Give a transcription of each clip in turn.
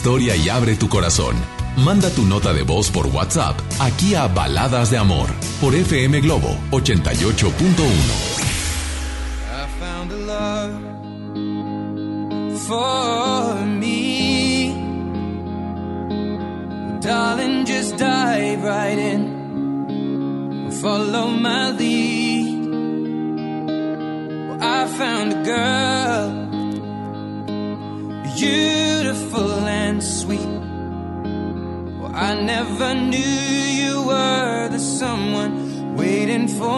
historia y abre tu corazón. Manda tu nota de voz por WhatsApp aquí a Baladas de Amor por FM Globo 88.1. Darling, just dive right in. Follow my found girl.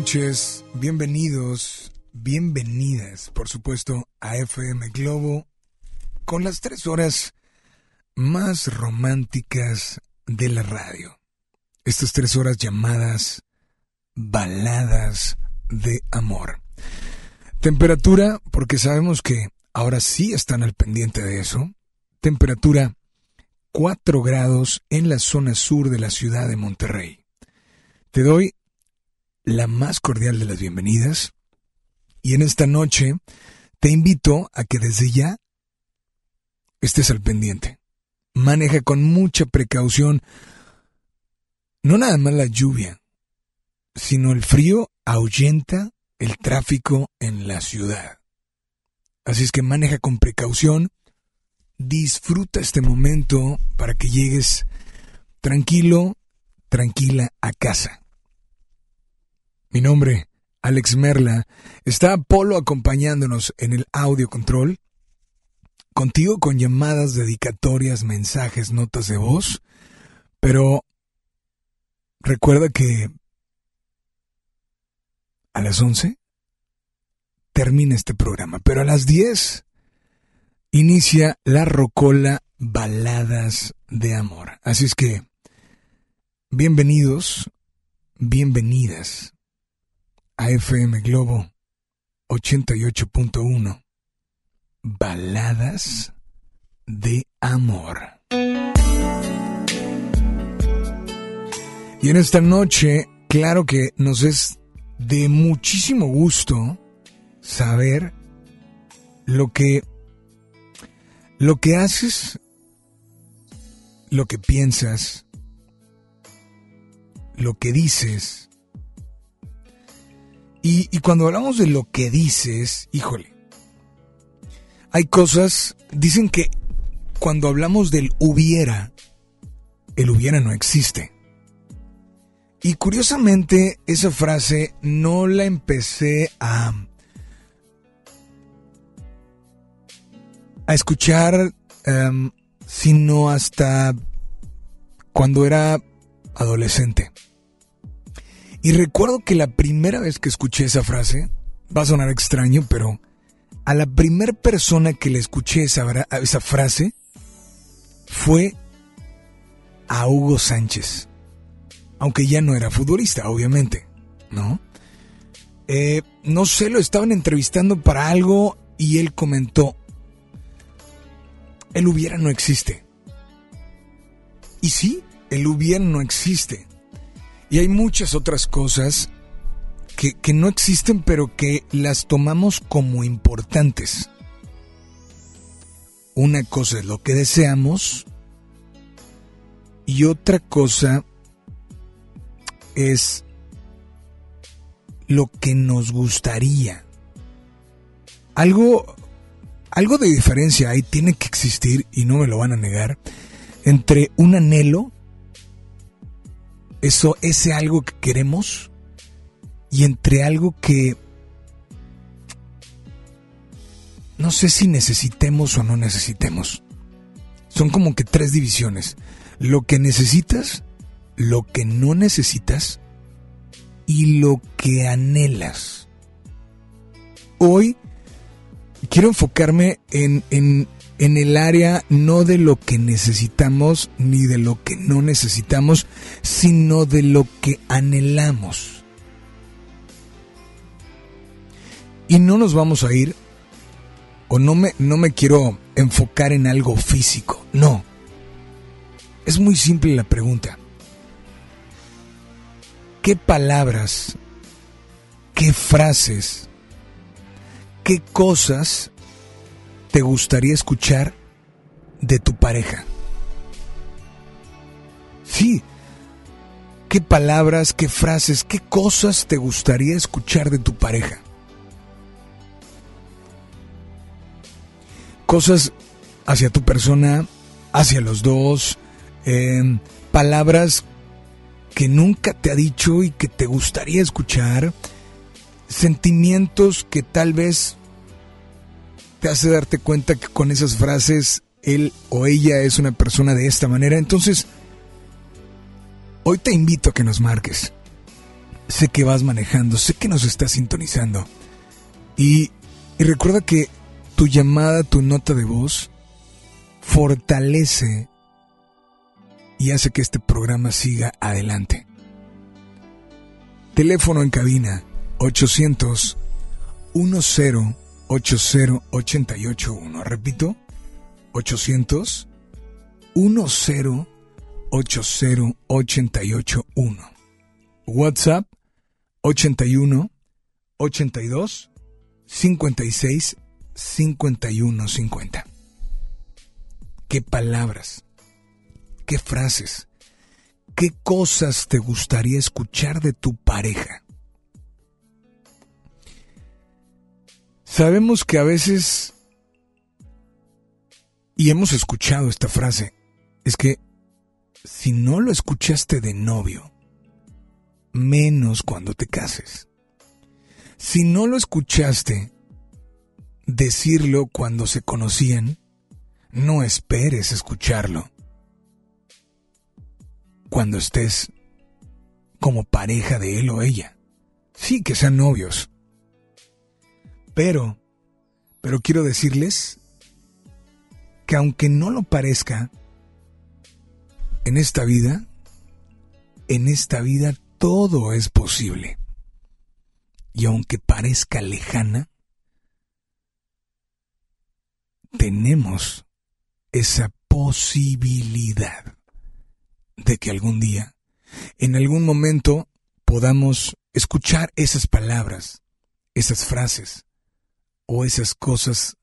noches, bienvenidos, bienvenidas, por supuesto, a FM Globo con las tres horas más románticas de la radio. Estas tres horas llamadas baladas de amor. Temperatura, porque sabemos que ahora sí están al pendiente de eso. Temperatura 4 grados en la zona sur de la ciudad de Monterrey. Te doy la más cordial de las bienvenidas. Y en esta noche te invito a que desde ya estés al pendiente. Maneja con mucha precaución no nada más la lluvia, sino el frío ahuyenta el tráfico en la ciudad. Así es que maneja con precaución, disfruta este momento para que llegues tranquilo, tranquila a casa. Mi nombre, Alex Merla. Está Polo acompañándonos en el audio control. Contigo con llamadas, dedicatorias, mensajes, notas de voz. Pero recuerda que a las 11 termina este programa, pero a las 10 inicia la Rocola Baladas de Amor. Así es que, bienvenidos, bienvenidas a Globo 88.1. Baladas de Amor. Y en esta noche, claro que nos es de muchísimo gusto saber lo que lo que haces, lo que piensas, lo que dices. Y, cuando hablamos de lo que dices, híjole, hay cosas, dicen que cuando hablamos del hubiera, el hubiera no existe. Y curiosamente, esa frase no la empecé a, a escuchar em, sino hasta cuando era adolescente. Y recuerdo que la primera vez que escuché esa frase, va a sonar extraño, pero a la primera persona que le escuché esa, esa frase fue a Hugo Sánchez aunque ya no era futbolista, obviamente, ¿no? Eh, no sé, lo estaban entrevistando para algo y él comentó, el hubiera no existe. Y sí, el hubiera no existe. Y hay muchas otras cosas que, que no existen pero que las tomamos como importantes. Una cosa es lo que deseamos y otra cosa es lo que nos gustaría. Algo, algo de diferencia ahí tiene que existir, y no me lo van a negar, entre un anhelo, eso, ese algo que queremos, y entre algo que no sé si necesitemos o no necesitemos. Son como que tres divisiones. Lo que necesitas, lo que no necesitas y lo que anhelas. Hoy quiero enfocarme en, en, en, el área no de lo que necesitamos ni de lo que no necesitamos, sino de lo que anhelamos. Y no nos vamos a ir, o no me, no me quiero enfocar en algo físico, no. Es muy simple la pregunta. ¿Qué palabras, qué frases, qué cosas te gustaría escuchar de tu pareja? Sí, ¿qué palabras, qué frases, qué cosas te gustaría escuchar de tu pareja? Cosas hacia tu persona, hacia los dos, eh, palabras que nunca te ha dicho y que te gustaría escuchar, sentimientos que tal vez te hace darte cuenta que con esas frases él o ella es una persona de esta manera. Entonces, hoy te invito a que nos marques. Sé que vas manejando, sé que nos estás sintonizando. Y, y recuerda que tu llamada, tu nota de voz, fortalece y hace que este programa siga adelante. Teléfono en cabina 800 10 80 881. Repito, 800 10 80 881. WhatsApp 81 82 56 51 50. ¿Qué palabras? qué frases, qué cosas te gustaría escuchar de tu pareja. Sabemos que a veces, y hemos escuchado esta frase, es que si no lo escuchaste de novio, menos cuando te cases. Si no lo escuchaste decirlo cuando se conocían, no esperes escucharlo. Cuando estés como pareja de él o ella. Sí, que sean novios. Pero, pero quiero decirles que aunque no lo parezca, en esta vida, en esta vida todo es posible. Y aunque parezca lejana, tenemos esa posibilidad de que algún día, en algún momento, podamos escuchar esas palabras, esas frases o esas cosas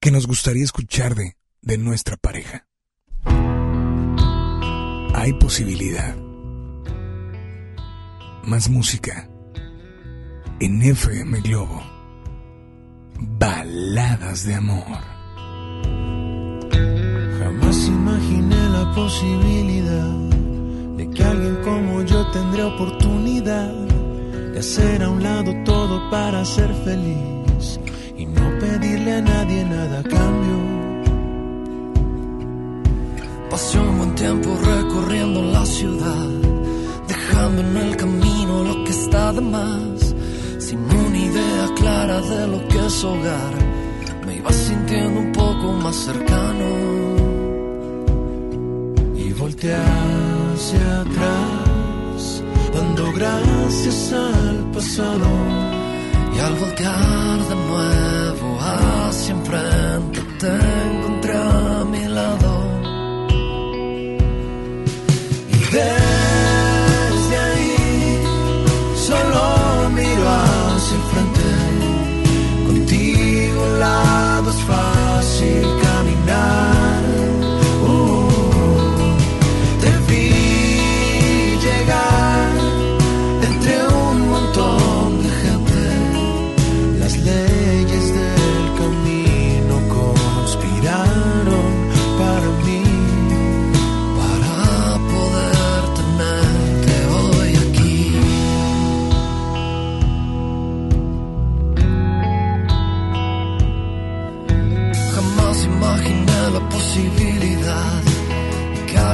que nos gustaría escuchar de, de nuestra pareja. Hay posibilidad. Más música en FM Globo. Baladas de amor. Jamás imaginé la posibilidad de que alguien como yo tendría oportunidad de hacer a un lado todo para ser feliz y no pedirle a nadie nada a cambio. Pasé un buen tiempo recorriendo la ciudad, dejando en el camino lo que está de más, sin una idea clara de lo que es hogar. Me iba sintiendo un poco más cercano y volteé hacia atrás, dando gracias al pasado. Y al voltear de nuevo hacia enfrente te encontré a mi lado.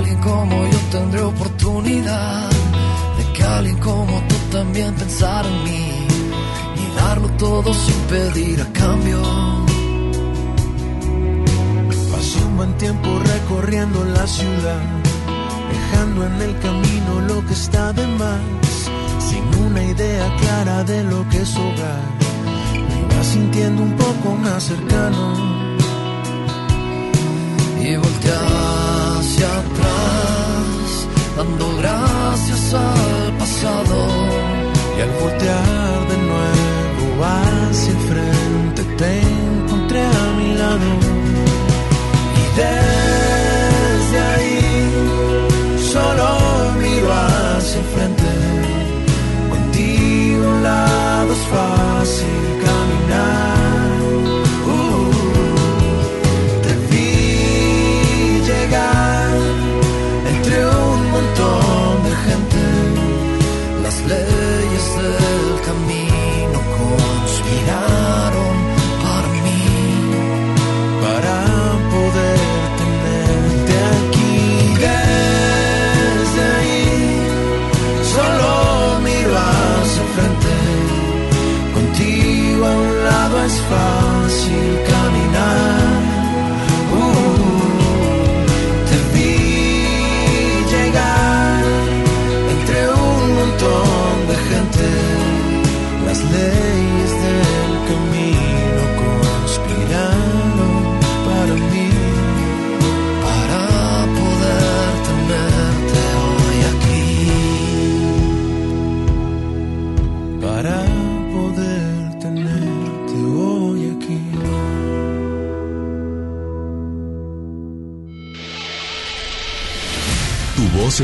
Alguien como yo tendría oportunidad, de que alguien como tú también pensara en mí y darlo todo sin pedir a cambio. Pasé un buen tiempo recorriendo la ciudad, dejando en el camino lo que está de más, sin una idea clara de lo que es hogar. Me iba sintiendo un poco más cercano y al voltear de nuevo hacia el frente te encontré a mi lado. Y desde ahí solo miro hacia el frente. Contigo a un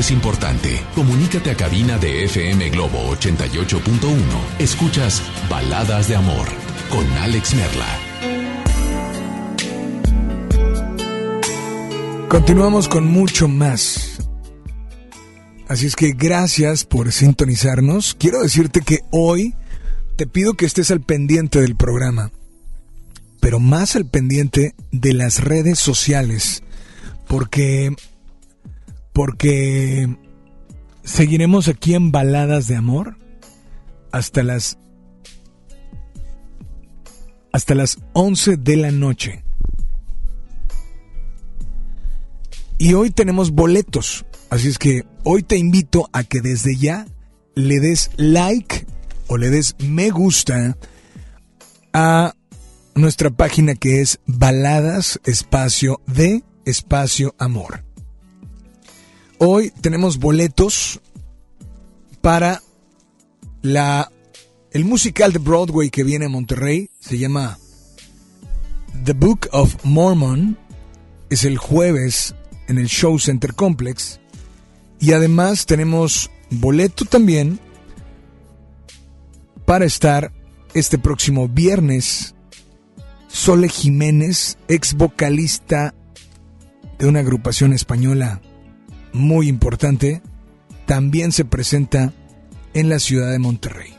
es importante. Comunícate a cabina de FM Globo 88.1. Escuchas Baladas de Amor con Alex Merla. Continuamos con mucho más. Así es que gracias por sintonizarnos. Quiero decirte que hoy te pido que estés al pendiente del programa. pero más al pendiente de las redes sociales, porque porque seguiremos aquí en Baladas de Amor hasta las hasta las 11 de la noche. Y hoy tenemos boletos, así es que hoy te invito a que desde ya le des like o le des me gusta a nuestra página que es baladas espacio de espacio amor. Hoy tenemos boletos para la el musical de Broadway que viene a Monterrey. Se llama The Book of Mormon. Es el jueves en el Show Center Complex. Y además tenemos boleto también para estar este próximo viernes. Sole Jiménez, ex vocalista de una agrupación española muy importante, también se presenta en la ciudad de Monterrey.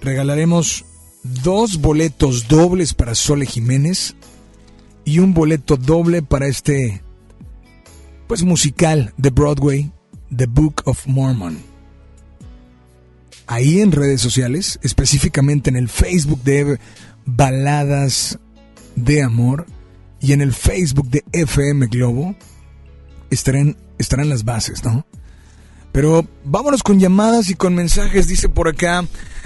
Regalaremos dos boletos dobles para Sole Jiménez y un boleto doble para este pues musical de Broadway, The Book of Mormon. Ahí en redes sociales, específicamente en el Facebook de Baladas de Amor y en el Facebook de FM Globo, estarán estarán las bases, ¿no? Pero vámonos con llamadas y con mensajes, dice por acá.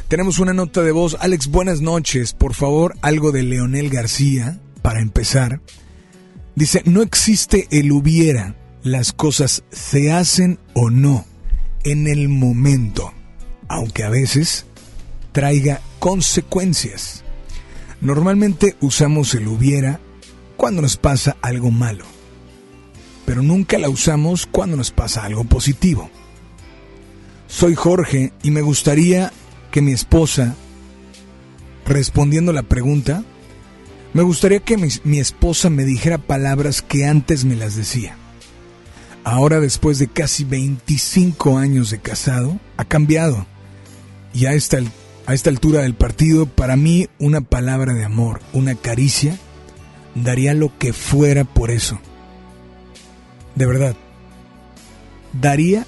Tenemos una nota de voz. Alex, buenas noches. Por favor, algo de Leonel García, para empezar. Dice, no existe el hubiera. Las cosas se hacen o no en el momento, aunque a veces traiga consecuencias. Normalmente usamos el hubiera cuando nos pasa algo malo pero nunca la usamos cuando nos pasa algo positivo. Soy Jorge y me gustaría que mi esposa, respondiendo la pregunta, me gustaría que mi, esposa me dijera palabras que antes me las decía. Ahora, después de casi 25 años de casado, ha cambiado. Y a esta, a esta altura del partido, para mí, una palabra de amor, una caricia, daría lo que fuera por eso de verdad, daría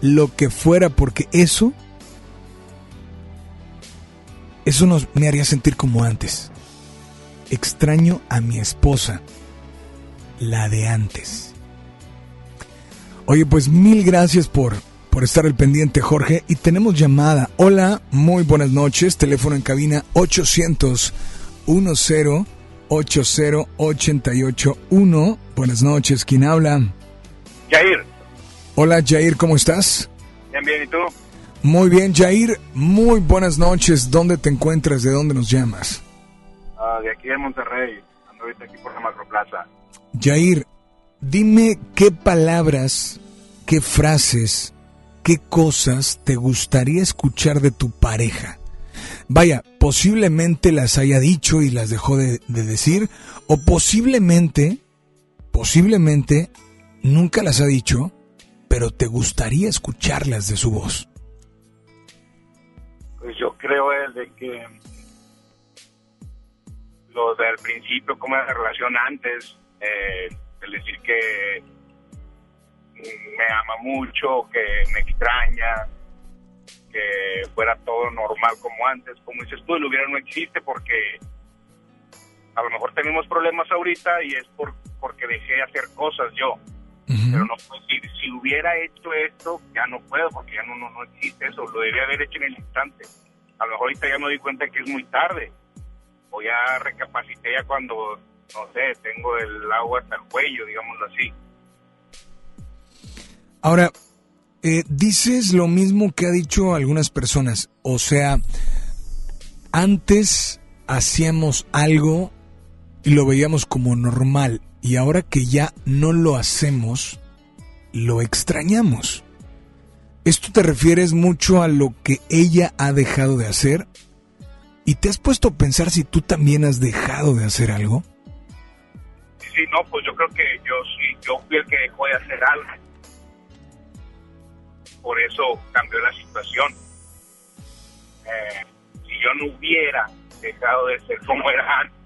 lo que fuera porque eso, eso nos, me haría sentir como antes. Extraño a mi esposa, la de antes. Oye, pues mil gracias por, por estar al pendiente, Jorge. Y tenemos llamada. Hola, muy buenas noches. Teléfono en cabina 800 10 80 881. Buenas noches, ¿quién habla? Jair. Hola Jair, ¿cómo estás? Bien, bien, ¿y tú? Muy bien, Jair, muy buenas noches. ¿Dónde te encuentras? ¿De dónde nos llamas? Ah, de aquí de Monterrey. Ando ahorita aquí por la Macroplaza. Jair, dime qué palabras, qué frases, qué cosas te gustaría escuchar de tu pareja. Vaya, posiblemente las haya dicho y las dejó de, de decir, o posiblemente, posiblemente nunca las ha dicho, pero te gustaría escucharlas de su voz. Pues yo creo el de que lo del principio, como la relación antes, eh, el decir que me ama mucho, que me extraña, que fuera todo normal como antes. Como dices tú, el hubiera no existe porque a lo mejor tenemos problemas ahorita y es por, porque dejé hacer cosas yo. Pero no puedo decir, si hubiera hecho esto, ya no puedo, porque ya no, no, no existe eso, lo debía haber hecho en el instante. A lo mejor ahorita ya me doy cuenta que es muy tarde, o ya recapacité ya cuando, no sé, tengo el agua hasta el cuello, digámoslo así. Ahora, eh, dices lo mismo que ha dicho algunas personas, o sea, antes hacíamos algo y lo veíamos como normal y ahora que ya no lo hacemos, lo extrañamos. ¿Esto te refieres mucho a lo que ella ha dejado de hacer? ¿Y te has puesto a pensar si tú también has dejado de hacer algo? Sí, no, pues yo creo que yo sí, yo fui el que dejó de hacer algo. Por eso cambió la situación. Eh, si yo no hubiera dejado de ser como era antes,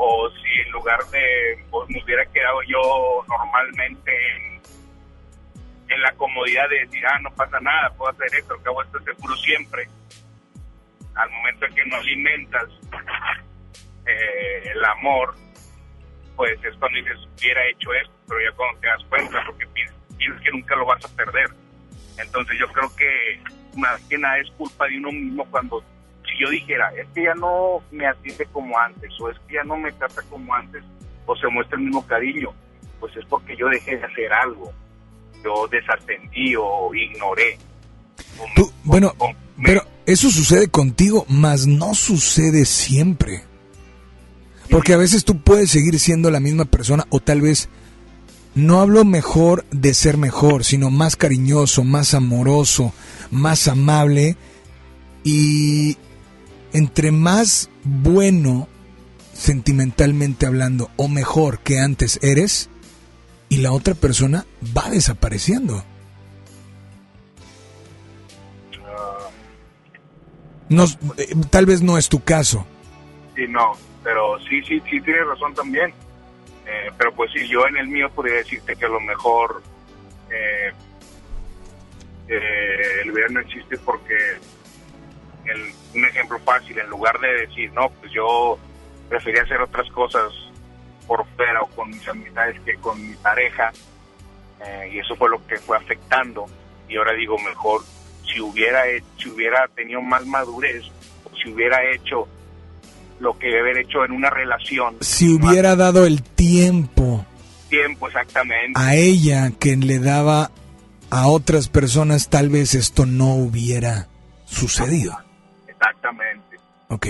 o si en lugar de pues, me hubiera quedado yo normalmente en, en la comodidad de decir, ah, no pasa nada, puedo hacer esto, acabo esto seguro siempre. Al momento en que no alimentas eh, el amor, pues es cuando dices, hubiera hecho esto, pero ya cuando te das cuenta, porque piensas que nunca lo vas a perder. Entonces yo creo que más que nada es culpa de uno mismo cuando si yo dijera, es que ya no me atiende como antes, o es que ya no me trata como antes, o se muestra el mismo cariño, pues es porque yo dejé de hacer algo, yo desatendí o ignoré. bueno, pero eso sucede contigo, mas no sucede siempre. Porque a veces tú puedes seguir siendo la misma persona o tal vez no hablo mejor de ser mejor, sino más cariñoso, más amoroso, más amable y entre más bueno sentimentalmente hablando o mejor que antes eres y la otra persona va desapareciendo. No, eh, tal vez no es tu caso. Sí, no, pero sí, sí, sí tienes razón también. Eh, pero pues sí, yo en el mío podría decirte que a lo mejor eh, el ver no existe porque un ejemplo fácil, en lugar de decir, no, pues yo prefería hacer otras cosas por fuera o con mis amistades que con mi pareja, eh, y eso fue lo que fue afectando, y ahora digo, mejor si hubiera, si hubiera tenido más madurez, o si hubiera hecho lo que debe haber hecho en una relación. Si hubiera dado el tiempo. Tiempo, exactamente. A ella que le daba a otras personas, tal vez esto no hubiera sucedido. Exactamente. Ok.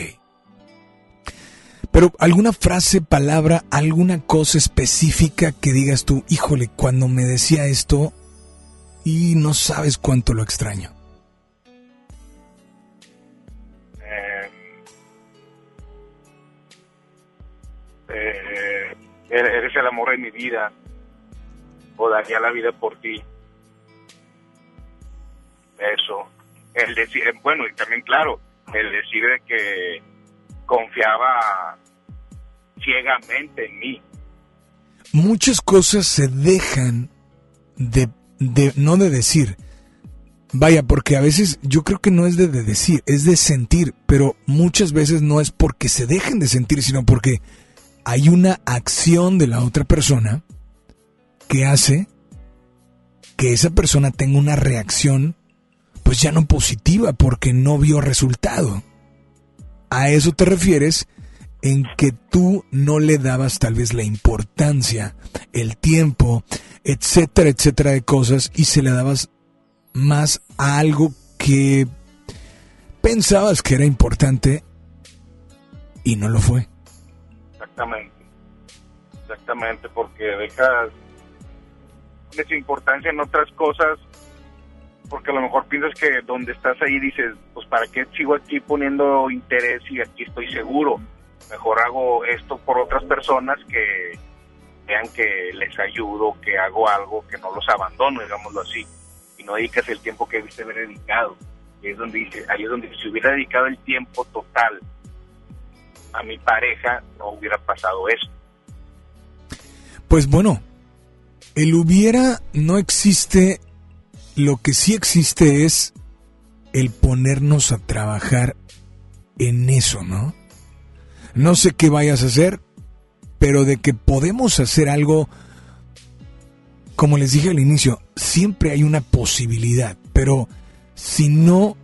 Pero alguna frase, palabra, alguna cosa específica que digas tú, híjole, cuando me decía esto y no sabes cuánto lo extraño. Eh, eh, eres el amor de mi vida o daría la vida por ti. Eso. El decir, bueno, y también claro, el decir de que confiaba ciegamente en mí. Muchas cosas se dejan de, de, no de decir. Vaya, porque a veces yo creo que no es de, de decir, es de sentir, pero muchas veces no es porque se dejen de sentir, sino porque hay una acción de la otra persona que hace que esa persona tenga una reacción pues ya no positiva porque no vio resultado. A eso te refieres en que tú no le dabas tal vez la importancia, el tiempo, etcétera, etcétera de cosas y se le dabas más a algo que pensabas que era importante y no lo fue. Exactamente, exactamente, porque dejas esa importancia en otras cosas porque a lo mejor piensas que donde estás ahí dices, pues para qué sigo aquí poniendo interés y aquí estoy seguro. Mejor hago esto por otras personas que vean que les ayudo, que hago algo, que no los abandono, digámoslo así. Y no dedicas el tiempo que debiste haber dedicado. Y es donde dice, ahí es donde si hubiera dedicado el tiempo total a mi pareja, no hubiera pasado eso. Pues bueno, el hubiera no existe lo que sí existe es el ponernos a trabajar en eso, ¿no? No sé qué vayas a hacer, pero de que podemos hacer algo, como les dije al inicio, siempre hay una posibilidad, pero si no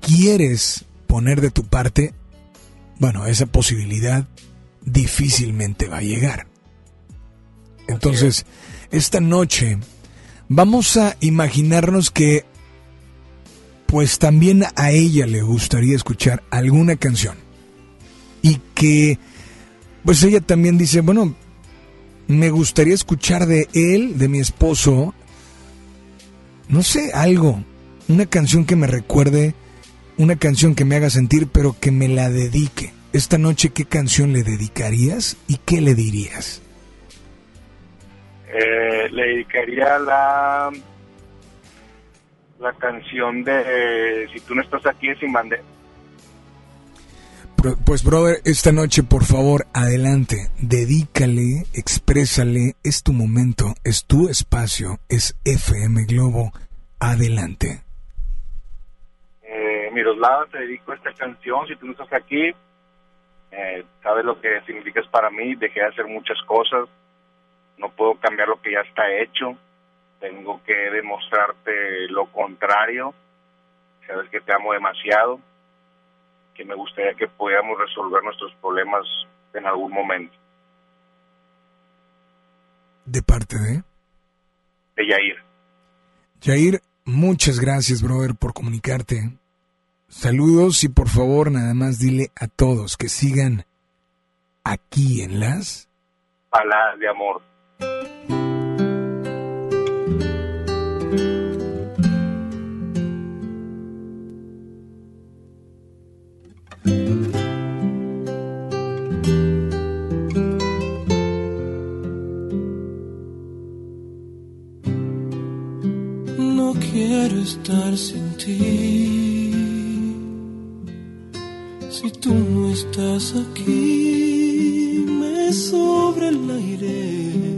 quieres poner de tu parte, bueno, esa posibilidad difícilmente va a llegar. Entonces, esta noche Vamos a imaginarnos que pues también a ella le gustaría escuchar alguna canción. Y que pues ella también dice, bueno, me gustaría escuchar de él, de mi esposo, no sé, algo, una canción que me recuerde, una canción que me haga sentir, pero que me la dedique. Esta noche, ¿qué canción le dedicarías y qué le dirías? Eh, le dedicaría la la canción de Si tú no estás aquí es sin bandera. Pues, brother, esta noche, por favor, adelante. Dedícale, exprésale. Es tu momento, es tu espacio, es FM Globo. Adelante. Eh, Miroslava, te dedico esta canción. Si tú no estás aquí, eh, sabes lo que significas para mí. Dejé de hacer muchas cosas. No puedo cambiar lo que ya está hecho. Tengo que demostrarte lo contrario. Sabes que te amo demasiado que me gustaría que pudiéramos resolver nuestros problemas en algún momento. ¿De parte de? De Yair. Yair, muchas gracias, brother, por comunicarte. Saludos y por favor, nada más dile a todos que sigan aquí en las... Palabras de amor. Quiero estar sin ti. Si tú no estás aquí, me sobra el aire.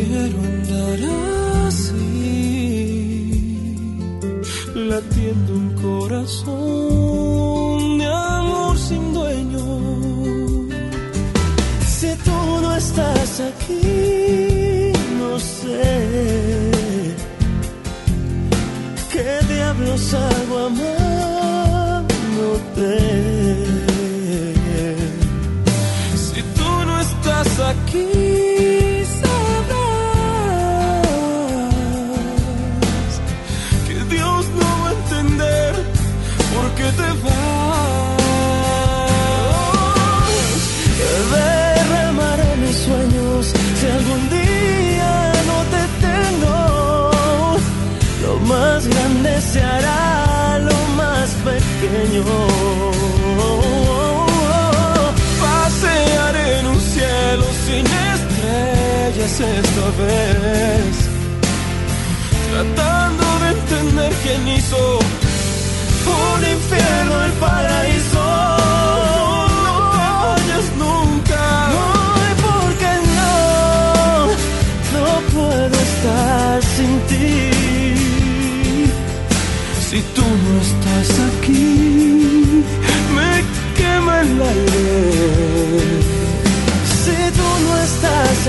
Quiero andar así, latiendo un corazón de amor sin dueño. Si tú no estás aquí, sé qué diablos hago amándote. Pasearé en un cielo sin estrellas esta vez, tratando de entender quién hizo un infierno el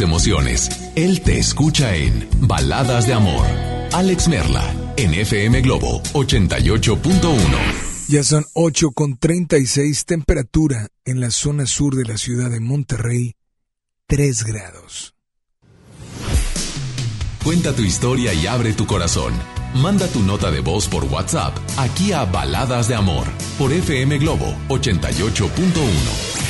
tus emociones. Él te escucha en Baladas de Amor. Alex Merla, en FM Globo 88.1. Ya son 8 con 36 temperatura en la zona sur de la ciudad de Monterrey, 3 grados. Cuenta tu historia y abre tu corazón. Manda tu nota de voz por WhatsApp aquí a Baladas de Amor por FM Globo 88.1.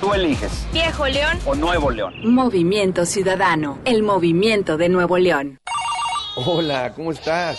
Tú eliges. Viejo León o Nuevo León. Movimiento Ciudadano, el movimiento de Nuevo León. Hola, ¿cómo estás?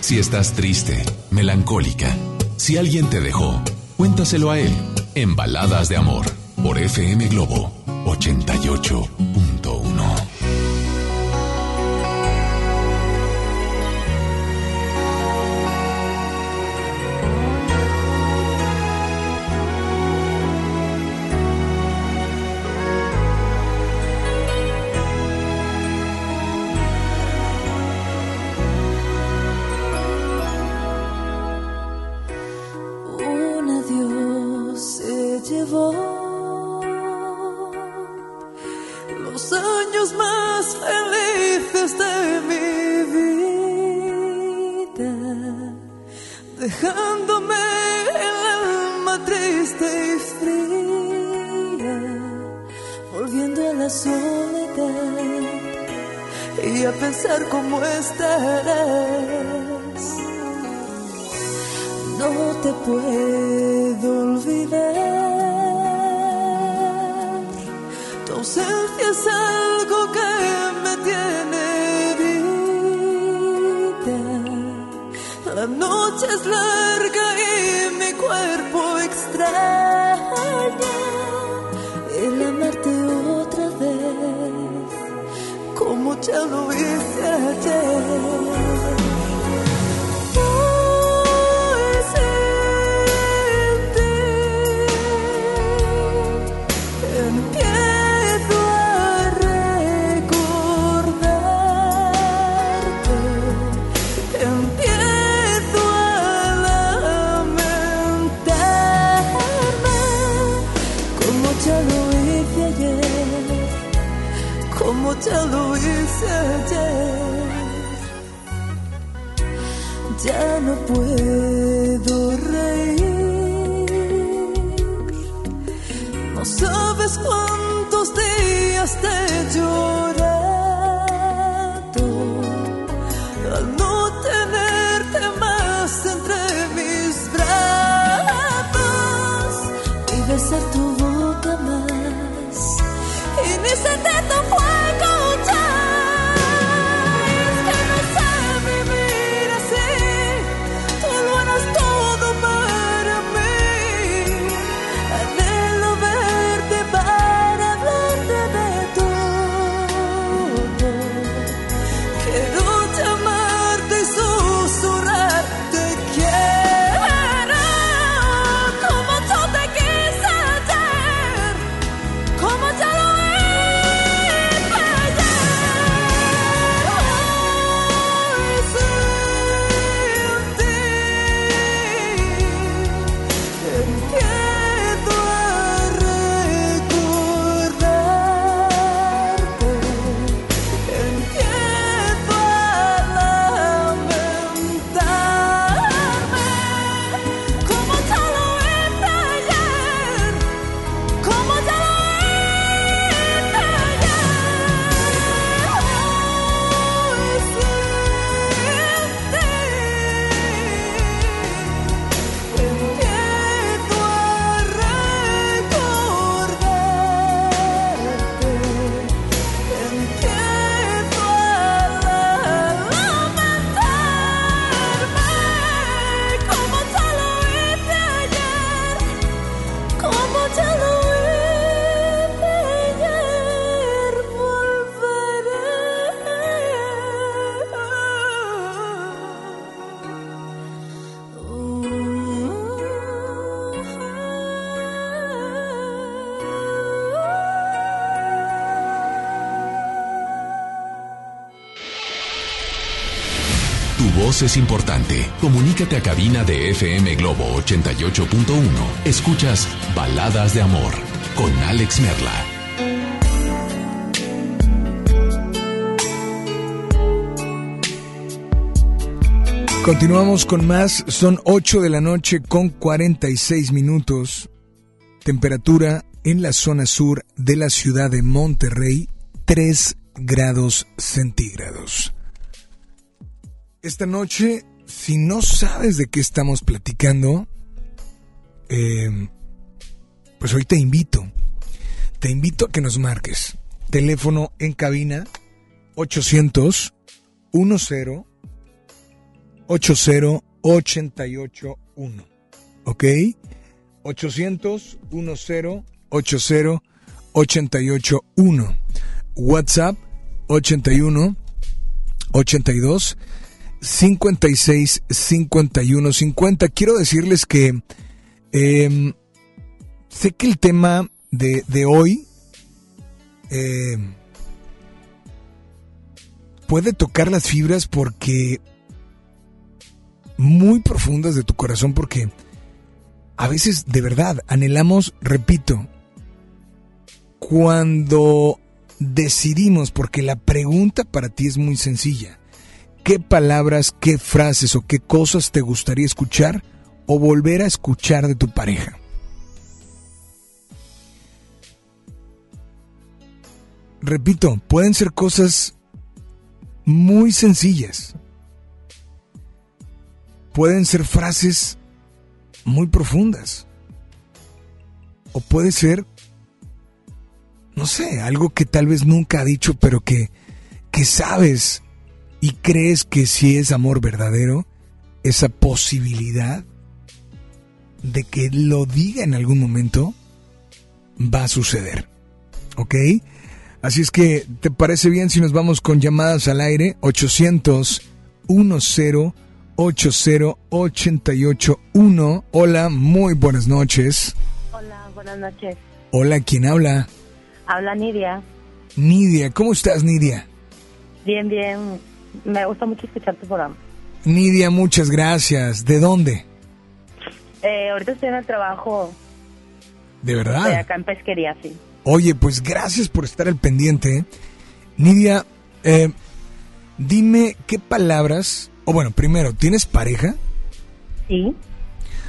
Si estás triste, melancólica, si alguien te dejó, cuéntaselo a él en Baladas de Amor por FM Globo 88.1. es importante. Comunícate a cabina de FM Globo 88.1. Escuchas Baladas de Amor con Alex Merla. Continuamos con más. Son 8 de la noche con 46 minutos. Temperatura en la zona sur de la ciudad de Monterrey, 3 grados centígrados. Esta noche, si no sabes de qué estamos platicando, eh, pues hoy te invito. Te invito a que nos marques. Teléfono en cabina 800 10 80 881. ¿Ok? 800 10 80 881. WhatsApp 81 82 56 51 50. Quiero decirles que eh, sé que el tema de, de hoy eh, puede tocar las fibras porque muy profundas de tu corazón porque a veces de verdad anhelamos, repito, cuando decidimos, porque la pregunta para ti es muy sencilla, ¿qué palabras, qué frases o qué cosas te gustaría escuchar o volver a escuchar de tu pareja? Repito, pueden ser cosas muy sencillas. Pueden ser frases muy profundas. O puede ser, no sé, algo que tal vez nunca ha dicho, pero que, que sabes y crees que si es amor verdadero, esa posibilidad de que lo diga en algún momento va a suceder. ¿Ok? Así es que, ¿te parece bien si nos vamos con llamadas al aire? 800 10 80 881. Hola, muy buenas noches. Hola, buenas noches. Hola, ¿quién habla? Habla Nidia. Nidia, ¿cómo estás, Nidia? Bien, bien. Me gusta mucho escuchar tu programa. Nidia, muchas gracias. ¿De dónde? Eh, ahorita estoy en el trabajo. ¿De verdad? De acá en pesquería, sí. Oye, pues gracias por estar al pendiente. Nidia, eh, dime qué palabras, o bueno, primero, ¿tienes pareja? Sí.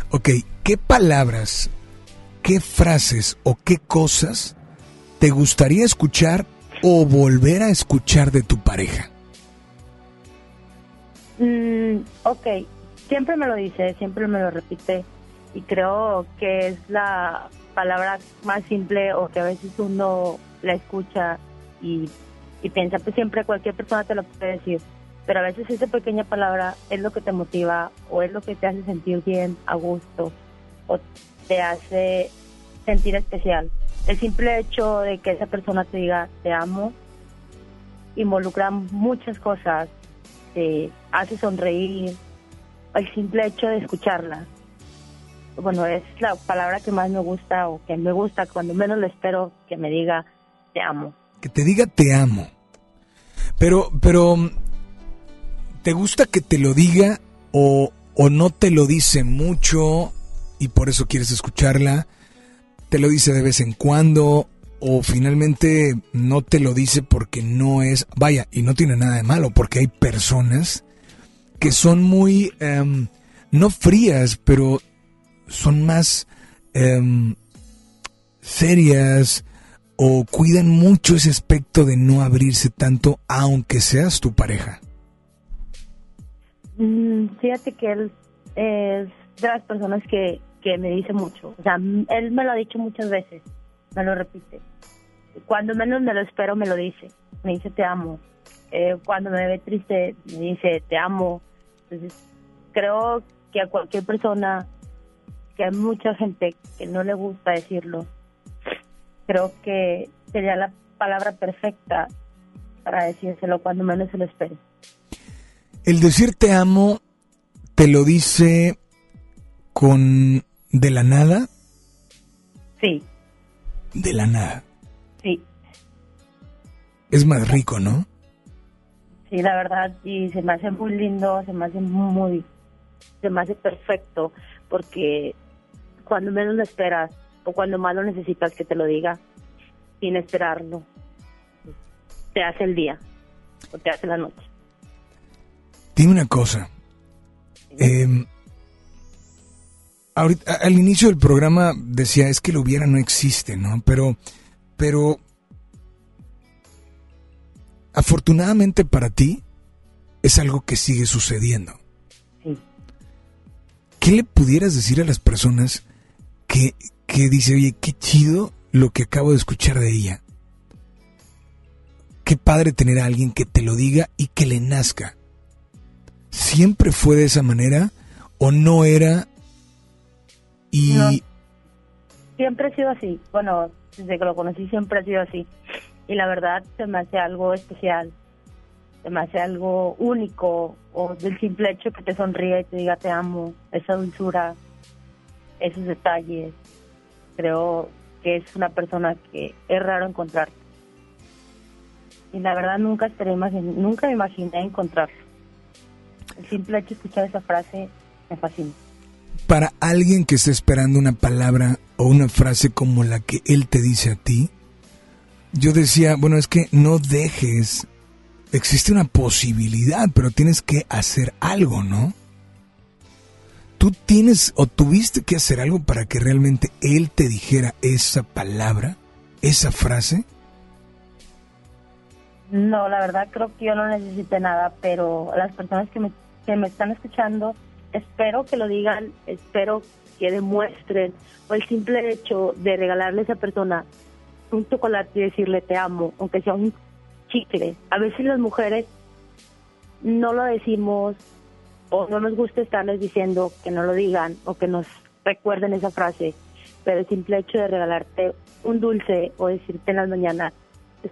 Ok, ¿qué palabras, qué frases o qué cosas te gustaría escuchar o volver a escuchar de tu pareja? Mm, ok, siempre me lo dice, siempre me lo repite. Y creo que es la palabra más simple o que a veces uno la escucha y, y piensa, pues siempre cualquier persona te lo puede decir, pero a veces esa pequeña palabra es lo que te motiva o es lo que te hace sentir bien, a gusto o te hace sentir especial. El simple hecho de que esa persona te diga te amo involucra muchas cosas, te hace sonreír, el simple hecho de escucharla bueno, es la palabra que más me gusta o que me gusta cuando menos lo espero que me diga te amo. Que te diga te amo. Pero, pero, ¿te gusta que te lo diga o, o no te lo dice mucho y por eso quieres escucharla? ¿Te lo dice de vez en cuando o finalmente no te lo dice porque no es, vaya, y no tiene nada de malo, porque hay personas que son muy, um, no frías, pero son más um, serias o cuidan mucho ese aspecto de no abrirse tanto aunque seas tu pareja? Mm, fíjate que él es de las personas que, que me dice mucho. O sea, él me lo ha dicho muchas veces, me lo repite. Cuando menos me lo espero, me lo dice. Me dice te amo. Eh, cuando me ve triste, me dice te amo. Entonces, creo que a cualquier persona que hay mucha gente que no le gusta decirlo. Creo que sería la palabra perfecta para decírselo cuando menos se lo espere. El decir te amo, ¿te lo dice con de la nada? Sí. De la nada. Sí. Es más rico, ¿no? Sí, la verdad, y se me hace muy lindo, se me hace muy, se me hace perfecto, porque cuando menos lo esperas o cuando más lo necesitas que te lo diga, sin esperarlo, te hace el día o te hace la noche. Dime una cosa, Eh, ahorita, al inicio del programa decía, es que lo hubiera no existe, ¿no? Pero, pero, afortunadamente para ti, es algo que sigue sucediendo. Sí. ¿Qué le pudieras decir a las personas que, que dice, oye, qué chido lo que acabo de escuchar de ella? Qué padre tener a alguien que te lo diga y que le nazca. ¿Siempre fue de esa manera o no era? Y. Siempre ha sido así. Bueno, desde que lo conocí siempre ha sido así. Y la verdad se me hace algo especial. Se me hace algo único. O del simple hecho que te sonríe y te diga te amo. Esa dulzura, esos detalles. Creo que es una persona que es raro encontrar. Y la verdad nunca esperé nunca me imaginé encontrarlo. El simple hecho de escuchar esa frase me fascina. Para alguien que está esperando una palabra o una frase como la que él te dice a ti, yo decía, bueno, es que no dejes, existe una posibilidad, pero tienes que hacer algo, ¿no? Tú tienes o tuviste que hacer algo para que realmente él te dijera esa palabra, esa frase. No, la verdad creo que yo no necesité nada, pero las personas que me, que me están escuchando, espero que lo digan, espero que demuestren, o el simple hecho de regalarle a esa persona un chocolate y decirle te amo, aunque sea un chicle. A veces las mujeres no lo decimos o no nos gusta estarles diciendo que no lo digan o que nos recuerden esa frase, pero el simple hecho de regalarte un dulce o decirte en las mañanas,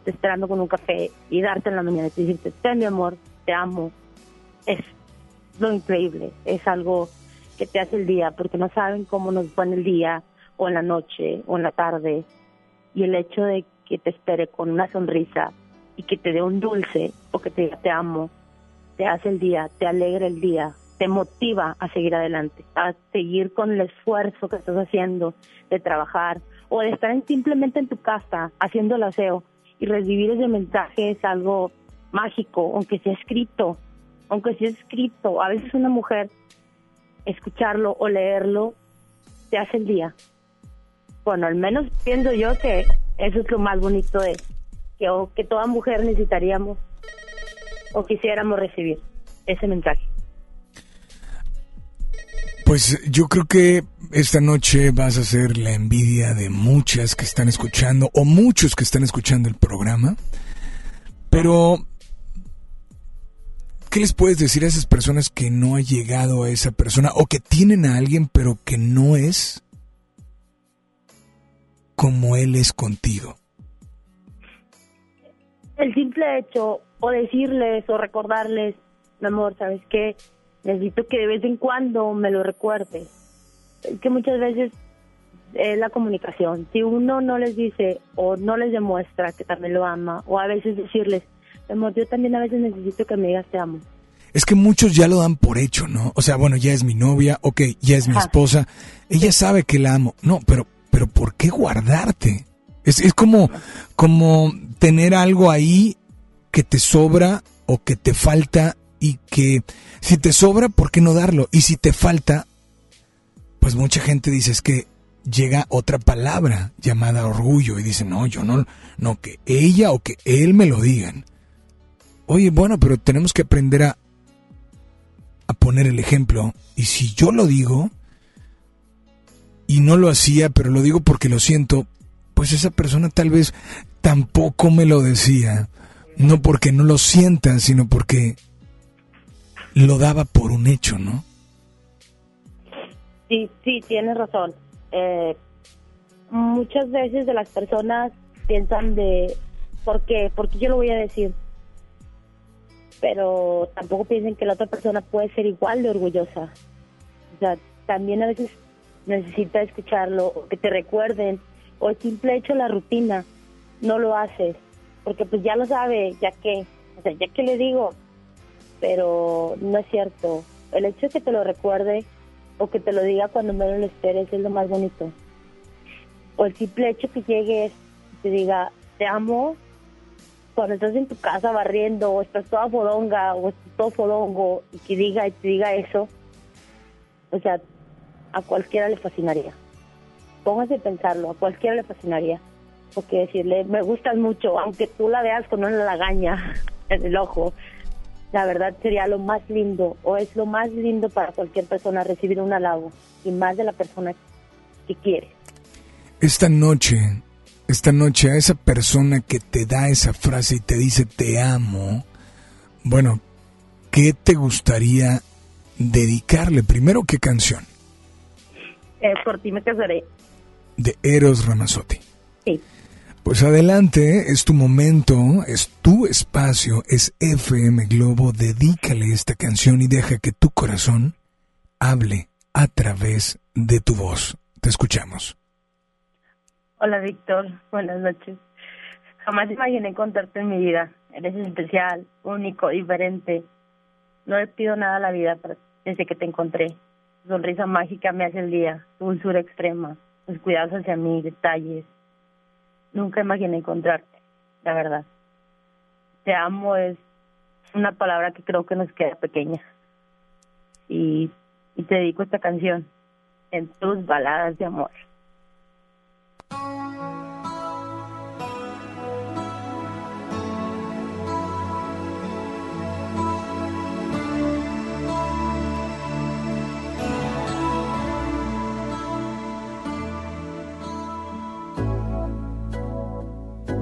te esperando con un café y darte en la mañana y decirte, ten mi amor, te amo, es lo increíble, es algo que te hace el día, porque no saben cómo nos pone el día o en la noche o en la tarde, y el hecho de que te espere con una sonrisa y que te dé un dulce o que te diga te amo, te hace el día, te alegra el día, te motiva a seguir adelante, a seguir con el esfuerzo que estás haciendo de trabajar o de estar en- simplemente en tu casa haciendo el aseo. Y recibir ese mensaje es algo mágico, aunque sea escrito, aunque sea escrito. A veces una mujer escucharlo o leerlo te hace el día. Bueno, al menos pienso yo que eso es lo más bonito de que, que toda mujer necesitaríamos o quisiéramos recibir ese mensaje. Pues yo creo que esta noche vas a ser la envidia de muchas que están escuchando o muchos que están escuchando el programa. Pero, ¿qué les puedes decir a esas personas que no ha llegado a esa persona o que tienen a alguien pero que no es como él es contigo? el simple hecho o decirles o recordarles, mi amor, ¿sabes qué? Necesito que de vez en cuando me lo recuerdes. Es que muchas veces es la comunicación. Si uno no les dice o no les demuestra que también lo ama, o a veces decirles, amor, yo también a veces necesito que me digas te amo. Es que muchos ya lo dan por hecho, ¿no? O sea, bueno, ya es mi novia, ok, ya es mi Ajá. esposa, ella sabe que la amo. No, pero, pero ¿por qué guardarte? Es, es como, como tener algo ahí que te sobra o que te falta y que si te sobra, ¿por qué no darlo? Y si te falta, pues mucha gente dice es que llega otra palabra llamada orgullo y dice, no, yo no, no, que ella o que él me lo digan. Oye, bueno, pero tenemos que aprender a, a poner el ejemplo. Y si yo lo digo, y no lo hacía, pero lo digo porque lo siento, pues esa persona tal vez tampoco me lo decía. No porque no lo sienta, sino porque lo daba por un hecho, ¿no? Sí, sí, tienes razón. Eh, muchas veces de las personas piensan de, ¿por qué? ¿Por qué yo lo voy a decir? Pero tampoco piensen que la otra persona puede ser igual de orgullosa. O sea, también a veces necesita escucharlo, o que te recuerden, o el simple hecho de la rutina, no lo haces, porque pues ya lo sabe, ya que, o sea, ya que le digo, pero no es cierto. El hecho de que te lo recuerde o que te lo diga cuando menos lo esperes es lo más bonito. O el simple hecho que llegues y te diga, te amo, cuando estás en tu casa barriendo, o estás toda fodonga, o estás todo fodongo, y que diga y te diga eso, O sea, a cualquiera le fascinaría. Póngase a pensarlo, a cualquiera le fascinaría. Porque decirle, me gustas mucho, aunque tú la veas con una lagaña en el ojo, la verdad sería lo más lindo, o es lo más lindo para cualquier persona recibir un halago, y más de la persona que quiere. Esta noche, esta noche a esa persona que te da esa frase y te dice te amo, bueno, ¿qué te gustaría dedicarle? Primero, ¿qué canción? Eh, por ti me casaré. De Eros Ramazzotti. Sí. Pues adelante, es tu momento, es tu espacio, es FM Globo, dedícale esta canción y deja que tu corazón hable a través de tu voz. Te escuchamos. Hola Víctor, buenas noches. Jamás imaginé encontrarte en mi vida. Eres especial, único, diferente. No le pido nada a la vida desde que te encontré. Tu sonrisa mágica me hace el día, tu dulzura extrema, tus cuidados hacia mí, detalles. Nunca imaginé encontrarte, la verdad. Te amo es una palabra que creo que nos queda pequeña. Y, y te dedico esta canción en tus baladas de amor.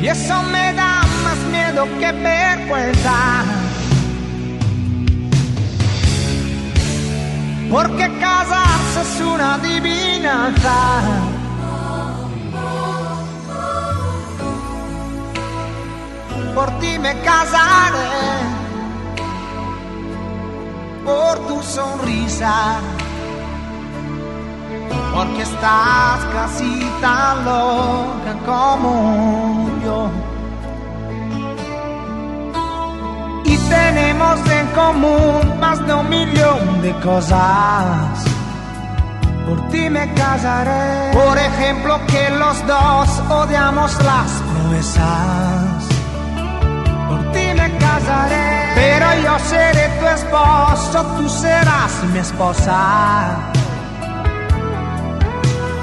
Y eso me da más miedo que vergüenza. Porque casarse es una adivinanza. Por ti me casaré. Por tu sonrisa. Porque estás casi tan loca como Y tenemos en común más de un millón de cosas. Por ti me casaré. Por ejemplo, que los dos odiamos las promesas. Por ti me casaré. Pero yo seré tu esposo, tú serás mi esposa.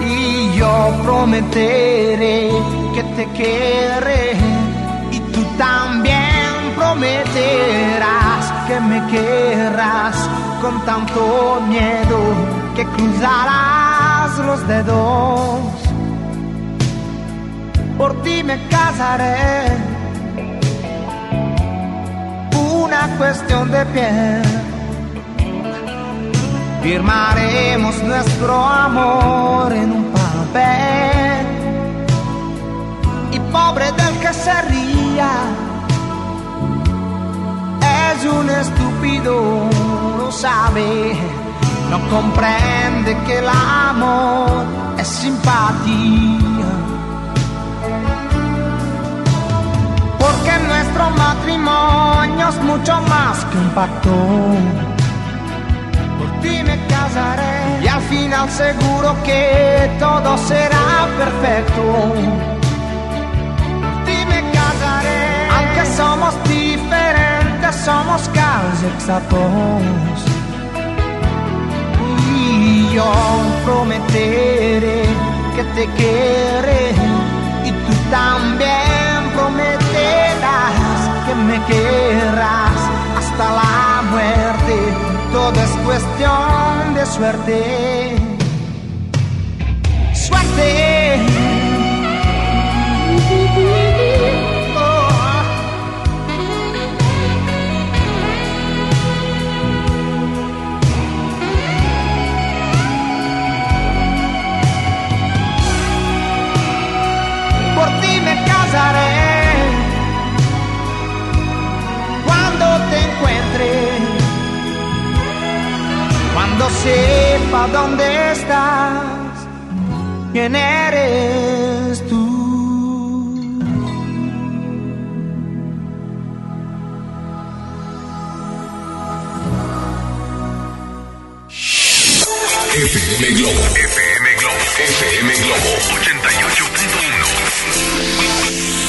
Y yo prometeré que te querré. Y tú también prometerás que me querrás con tanto miedo que cruzarás los dedos. Por ti me casaré. Una cuestión de piel. Firmaremos nuestro amor en un papel. Pobre del que se ría, es un estúpido, no sabe, no comprende que el amor es simpatía. Porque nuestro matrimonio es mucho más que un pacto por ti me casaré y al final seguro que todo será perfecto. Somos casi exactos. Y yo prometeré que te querré y tú también prometerás que me querrás hasta la muerte todo es cuestión de suerte. Suerte. Casaré cuando te encuentre cuando sepa dónde estás, quién eres tú. FM Globo. FM Globo. FM Globo 88.1.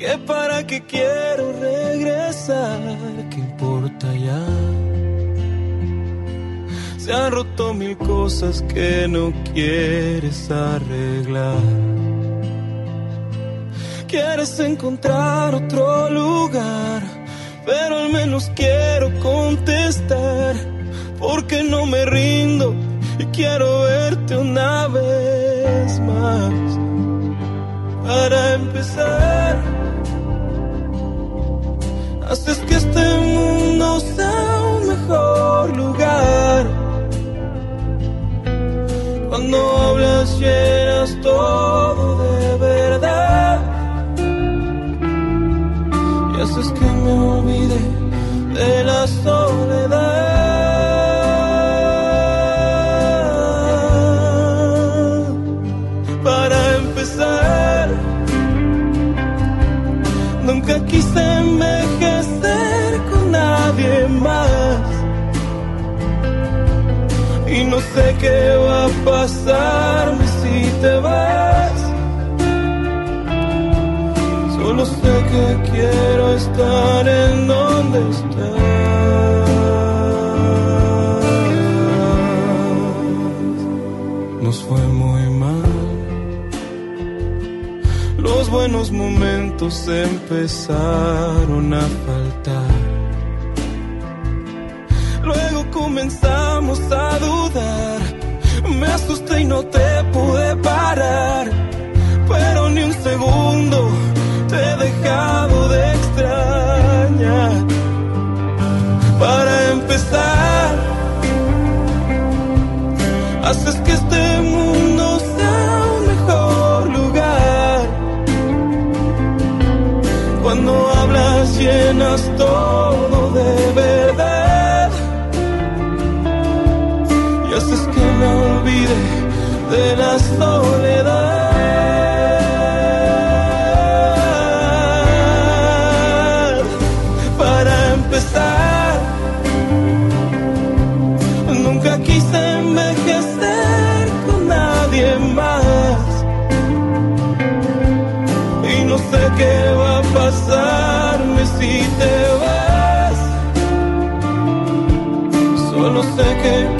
Que para qué quiero regresar, ¿qué importa ya? Se han roto mil cosas que no quieres arreglar. Quieres encontrar otro lugar, pero al menos quiero contestar, porque no me rindo y quiero verte una vez más. Para empezar, haces que este mundo sea un mejor lugar. Cuando hablas llenas todo de sé qué va a pasarme si te vas. Solo sé que quiero estar en donde estás. Nos fue muy mal. Los buenos momentos empezaron a no te pude parar. Pero ni un segundo te he dejado de extrañar. Para empezar, haces que este mundo sea un mejor lugar. Cuando hablas llenas todo de verdad. Y haces que me olvide de la soledad. Para empezar, nunca quise envejecer con nadie más. Y no sé qué va a pasarme si te vas. Solo sé que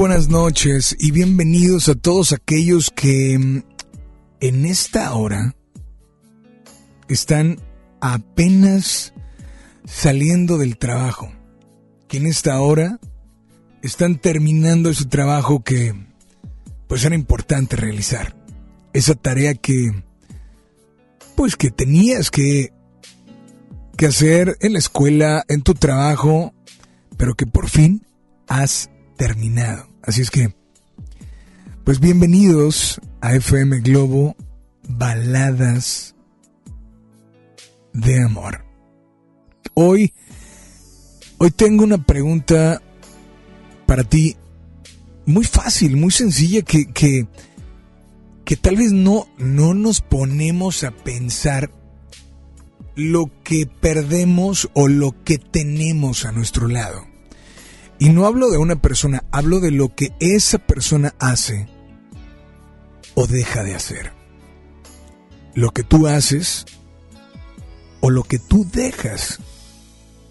Buenas noches y bienvenidos a todos aquellos que mm, en esta hora están apenas saliendo del trabajo, que en esta hora están terminando ese trabajo que pues era importante realizar, esa tarea que pues que tenías que que hacer en la escuela, en tu trabajo, pero que por fin has terminado. Así es que, pues bienvenidos a FM Globo, baladas de amor. Hoy, hoy tengo una pregunta para ti muy fácil, muy sencilla, que, que, que tal vez no, no nos ponemos a pensar lo que perdemos o lo que tenemos a nuestro lado. Y no hablo de una persona, hablo de lo que esa persona hace o deja de hacer. Lo que tú haces o lo que tú dejas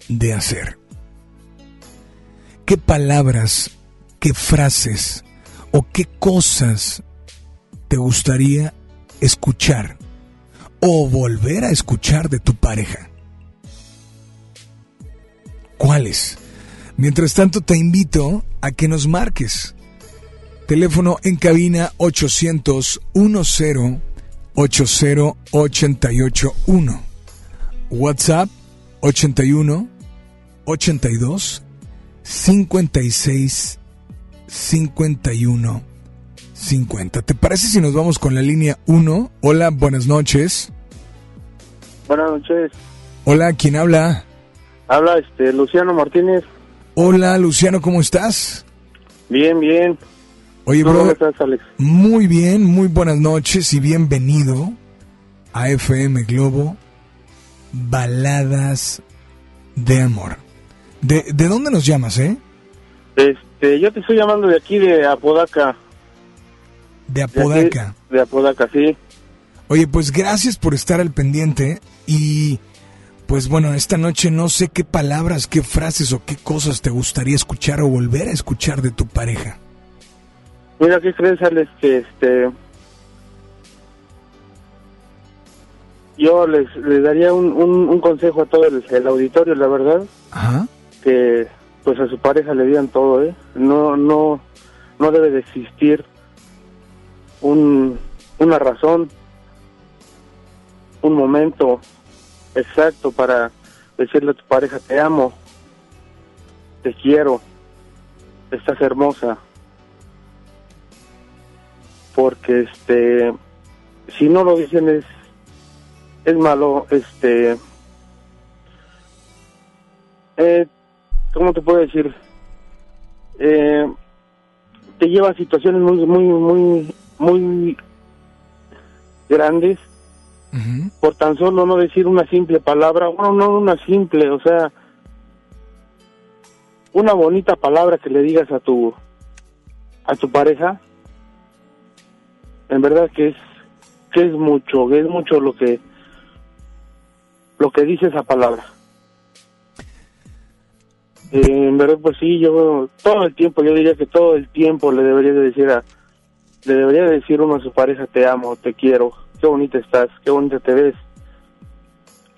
de hacer. ¿Qué palabras, qué frases o qué cosas te gustaría escuchar o volver a escuchar de tu pareja? ¿Cuáles? Mientras tanto, te invito a que nos marques. Teléfono en cabina 800 10 80 881. WhatsApp 81 82 56 51 50. ¿Te parece si nos vamos con la línea 1? Hola, buenas noches. Buenas noches. Hola, ¿quién habla? Habla este Luciano Martínez. Hola, Luciano, ¿cómo estás? Bien, bien. Oye, ¿Cómo brother, estás, Alex? muy bien, muy buenas noches y bienvenido a FM Globo Baladas de Amor. ¿De, de dónde nos llamas, eh? Este, yo te estoy llamando de aquí de Apodaca. De De aquí, Apodaca. De Apodaca, sí. Oye, pues gracias por estar al pendiente y pues bueno, esta noche no sé qué palabras, qué frases o qué cosas te gustaría escuchar o volver a escuchar de tu pareja. Mira, ¿qué crees, Alex? Que este... Yo les, les daría un, un, un consejo a todo el, el auditorio, la verdad. Ajá. Que pues a su pareja le digan todo, ¿eh? No, no, no debe de existir un, una razón, un momento exacto para decirle a tu pareja te amo, te quiero, estás hermosa. Porque este si no lo dicen es es malo, este eh, ¿cómo te puedo decir? Eh, te lleva a situaciones muy muy muy muy grandes por tan solo no decir una simple palabra, bueno, no una simple, o sea, una bonita palabra que le digas a tu a tu pareja, en verdad que es que es mucho, que es mucho lo que lo que dice esa palabra. Eh, en verdad, pues sí, yo todo el tiempo, yo diría que todo el tiempo le debería de decir a, le debería de decir uno a su pareja, te amo, te quiero, qué bonita estás, qué bonita te ves,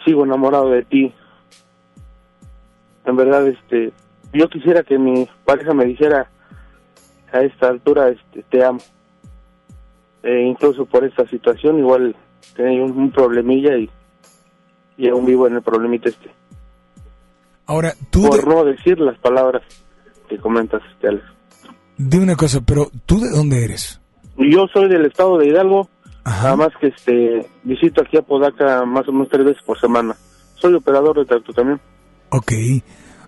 sigo enamorado de ti. En verdad, este, yo quisiera que mi pareja me dijera a esta altura, este, te amo. Eh, incluso por esta situación, igual tenía un, un problemilla y, y aún vivo en el problemita este. Ahora, tú por no decir las palabras que comentas, este, Alex. Dime una cosa, pero ¿tú de dónde eres? Yo soy del estado de Hidalgo, nada más que este visito aquí a Podaca más o menos tres veces por semana. soy operador de tractocamión. Ok.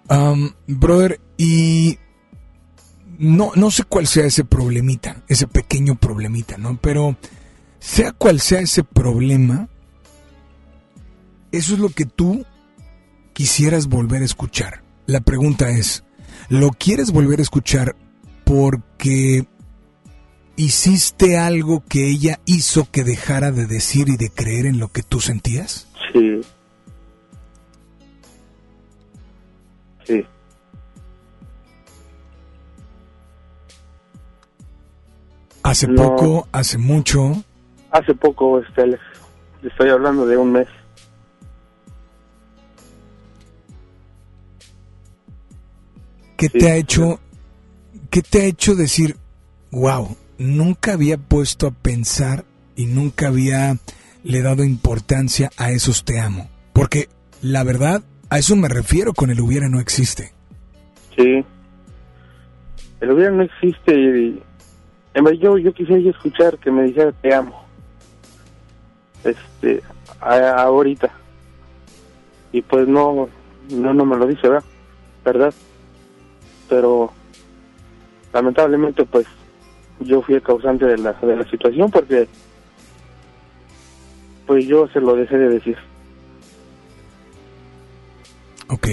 Am, brother, y no, no sé cuál sea ese problemita, ese pequeño problemita, ¿no? Pero sea cual sea ese problema, eso es lo que tú quisieras volver a escuchar. La pregunta es, ¿lo quieres volver a escuchar porque hiciste algo que ella hizo que dejara de decir y de creer en lo que tú sentías? Sí. Sí. Hace No. poco, hace mucho, Hace poco, este, Alex, le estoy hablando de un mes. ¿qué te ha hecho, qué te ha hecho decir, wow, nunca había puesto a pensar y nunca había le dado importancia a esos te amo? Porque la verdad, a eso me refiero con el hubiera no existe. Sí. El hubiera no existe y, yo, yo quisiera escuchar que me dijera te amo. Este, a- ahorita. Y pues no, no, no me lo dice, ¿verdad? ¿Verdad? Pero lamentablemente pues yo fui el causante de la, de la situación porque pues yo se lo dejé de decir. Ok.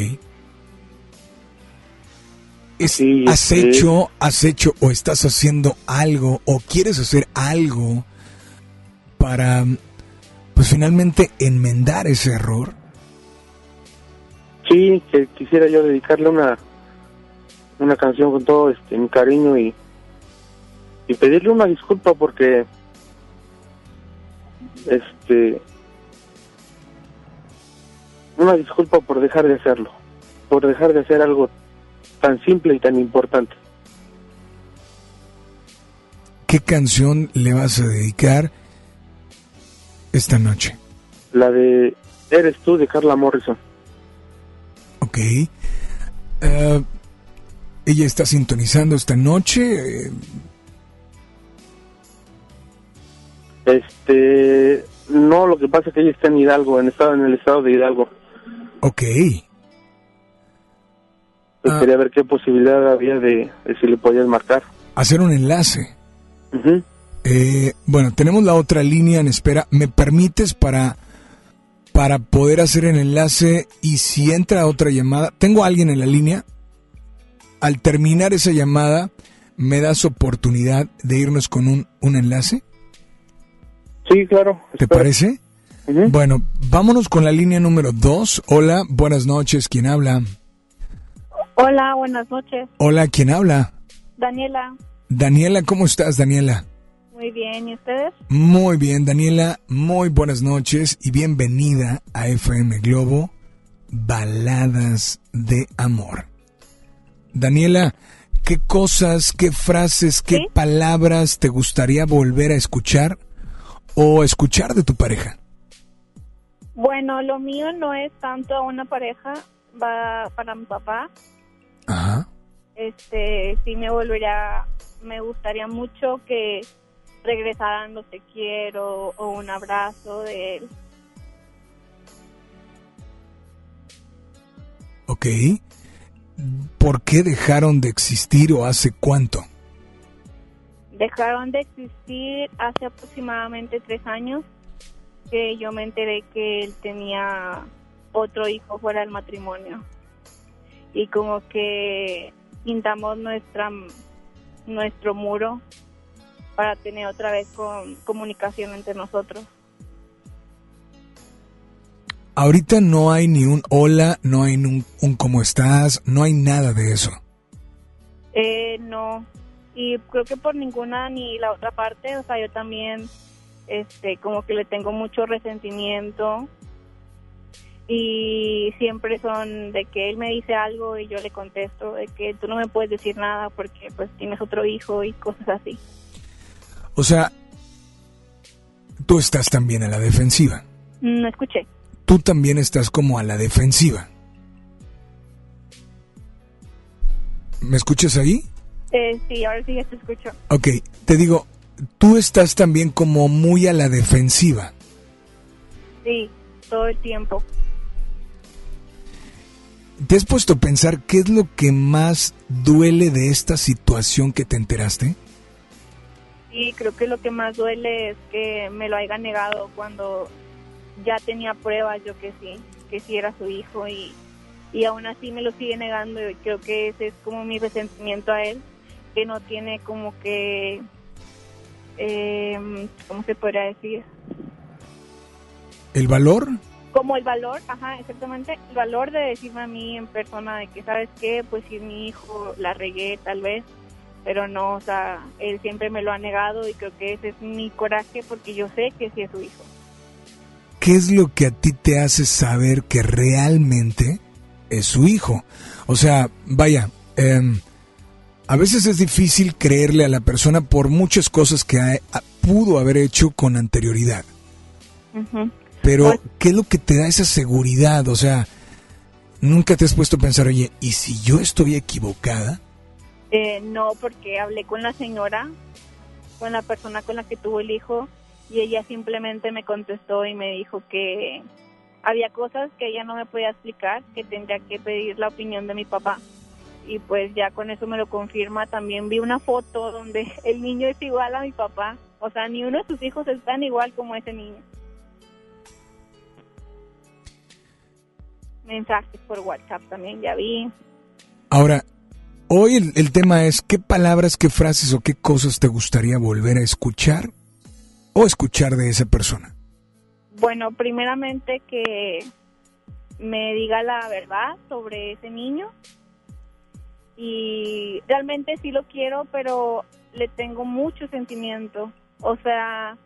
Es- Sí, ¿Has sí. hecho, has hecho o estás haciendo algo o quieres hacer algo para, pues finalmente enmendar ese error? Sí, que quisiera yo dedicarle una una canción con todo este mi cariño y y pedirle una disculpa porque este una disculpa por dejar de hacerlo, por dejar de hacer algo tan simple y tan importante. ¿Qué canción le vas a dedicar esta noche? La de Eres tú de Carla Morrison. Ok. Eh, ella está sintonizando esta noche. eh, Este, no, lo que pasa es que ella está en Hidalgo, en estado en el estado de Hidalgo. ok. Pues Ah. quería ver qué posibilidad había de, de si le podías marcar. Hacer un enlace. Eh, bueno, tenemos la otra línea en espera. ¿Me permites para, para poder hacer el enlace y si entra otra llamada? ¿Tengo a alguien en la línea? Al terminar esa llamada, ¿me das oportunidad de irnos con un, un enlace? Sí, claro. ¿Te parece? Bueno, vámonos con la línea número dos. Hola, buenas noches. ¿Quién habla? Hola, buenas noches. Hola, ¿quién habla? Daniela, Daniela, ¿cómo estás, Daniela? muy bien. ¿Y ustedes? Muy bien, Daniela, muy buenas noches y bienvenida a FM Globo, Baladas de Amor. Daniela, ¿qué cosas, qué frases, qué palabras te gustaría volver a escuchar o escuchar de tu pareja? Bueno, lo mío no es tanto a una pareja, va para mi papá. Ajá. Este, sí me volvería, me gustaría mucho que regresaran los te quiero o un abrazo de él. Ok. ¿Por qué dejaron de existir o hace cuánto? Dejaron de existir hace aproximadamente tres años que yo me enteré que él tenía otro hijo fuera del matrimonio y como que pintamos nuestra nuestro muro para tener otra vez con comunicación entre nosotros. Ahorita no hay ni un hola, no hay un, un cómo estás, no hay nada de eso. Eh, no, y creo que por ninguna ni la otra parte, o sea, yo también, este, como que le tengo mucho resentimiento y siempre son de que él me dice algo y yo le contesto de que tú no me puedes decir nada porque pues tienes otro hijo y cosas así. O sea, tú estás también a la defensiva. No escuché. Tú también estás como a la defensiva. ¿Me escuchas ahí? Eh, sí, ahora sí ya te escucho. Ok, te digo, tú estás también como muy a la defensiva. Sí, todo el tiempo. ¿te has puesto a pensar qué es lo que más duele de esta situación que te enteraste? Y creo que lo que más duele es que me lo haya negado cuando ya tenía pruebas yo que sí, que sí era su hijo y, y aún así me lo sigue negando y creo que ese es como mi resentimiento a él, que no tiene como que, eh, ¿cómo se podría decir? ¿El valor? Como el valor, ajá, exactamente, el valor de decirme a mí en persona de que, ¿sabes qué? Pues si mi hijo la regué tal vez, pero no, o sea, él siempre me lo ha negado y creo que ese es mi coraje porque yo sé que sí es su hijo. ¿Qué es lo que a ti te hace saber que realmente es su hijo? O sea, vaya, em, a veces es difícil creerle a la persona por muchas cosas que ha- pudo haber hecho con anterioridad. Ujú. Pero, ¿qué es lo que te da esa seguridad? O sea, nunca te has puesto a pensar, oye, ¿y si yo estoy equivocada? Eh, no, porque hablé con la señora, con la persona con la que tuvo el hijo, y ella simplemente me contestó y me dijo que había cosas que ella no me podía explicar, que tendría que pedir la opinión de mi papá. Y pues ya con eso me lo confirma. También vi una foto donde el niño es igual a mi papá. O sea, ni uno de sus hijos es tan igual como ese niño. Mensajes por WhatsApp también ya vi. Ahora, hoy el, el tema es qué palabras, qué frases o qué cosas te gustaría volver a escuchar o escuchar de esa persona. Bueno, primeramente que me diga la verdad sobre ese niño. Y realmente sí lo quiero, pero le tengo mucho sentimiento. O sea,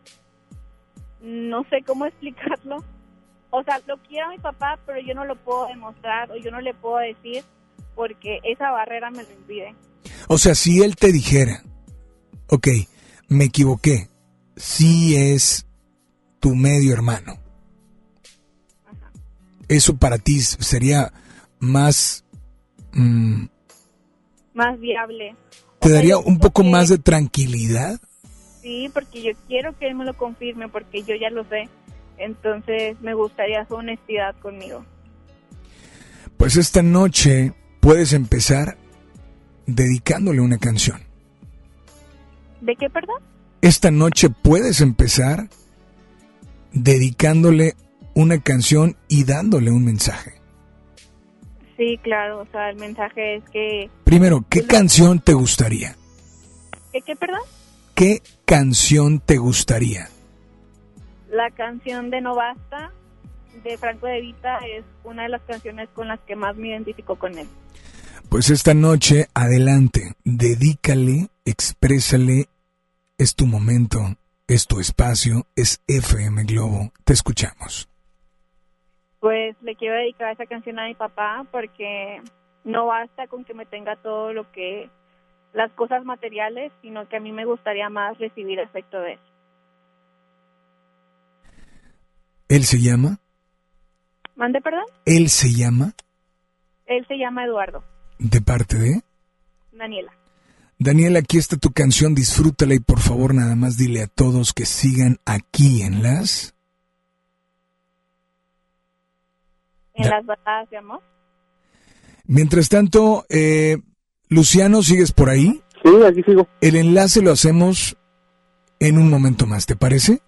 no sé cómo explicarlo. O sea, lo quiero a mi papá, pero yo no lo puedo demostrar o yo no le puedo decir porque esa barrera me lo impide. O sea, si él te dijera, ok, me equivoqué, sí es tu medio hermano. Eso para ti sería más... mm, Más viable. ¿Te daría un poco más de tranquilidad? Sí, porque yo quiero que él me lo confirme porque yo ya lo sé. Entonces me gustaría su honestidad conmigo. Pues esta noche puedes empezar dedicándole una canción. ¿De qué, perdón? Esta noche puedes empezar dedicándole una canción y dándole un mensaje. Sí, claro. O sea, el mensaje es que... Primero, ¿qué canción te gustaría? ¿Qué, qué perdón? ¿Qué canción te gustaría? La canción de No Basta de Franco De Vita es una de las canciones con las que más me identifico con él. Pues esta noche, adelante, dedícale, exprésale, es tu momento, es tu espacio, es FM Globo, te escuchamos. Pues le quiero dedicar esa canción a mi papá porque no basta con que me tenga todo lo que las cosas materiales, sino que a mí me gustaría más recibir afecto de él. ¿Él se llama? ¿Mande, perdón? ¿Él se llama? Él se llama Eduardo, ¿De parte de? Daniela. Daniel, aquí está tu canción, disfrútala y por favor nada más dile a todos que sigan aquí en las... En las baladas de amor. Mientras tanto, eh, Luciano, ¿sigues por ahí? Sí, aquí sigo. El enlace lo hacemos en un momento más, ¿te parece?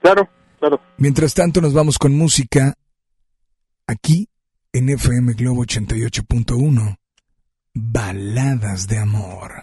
Claro, claro. Mientras tanto, nos vamos con música aquí en FM Globo 88.1. Baladas de amor.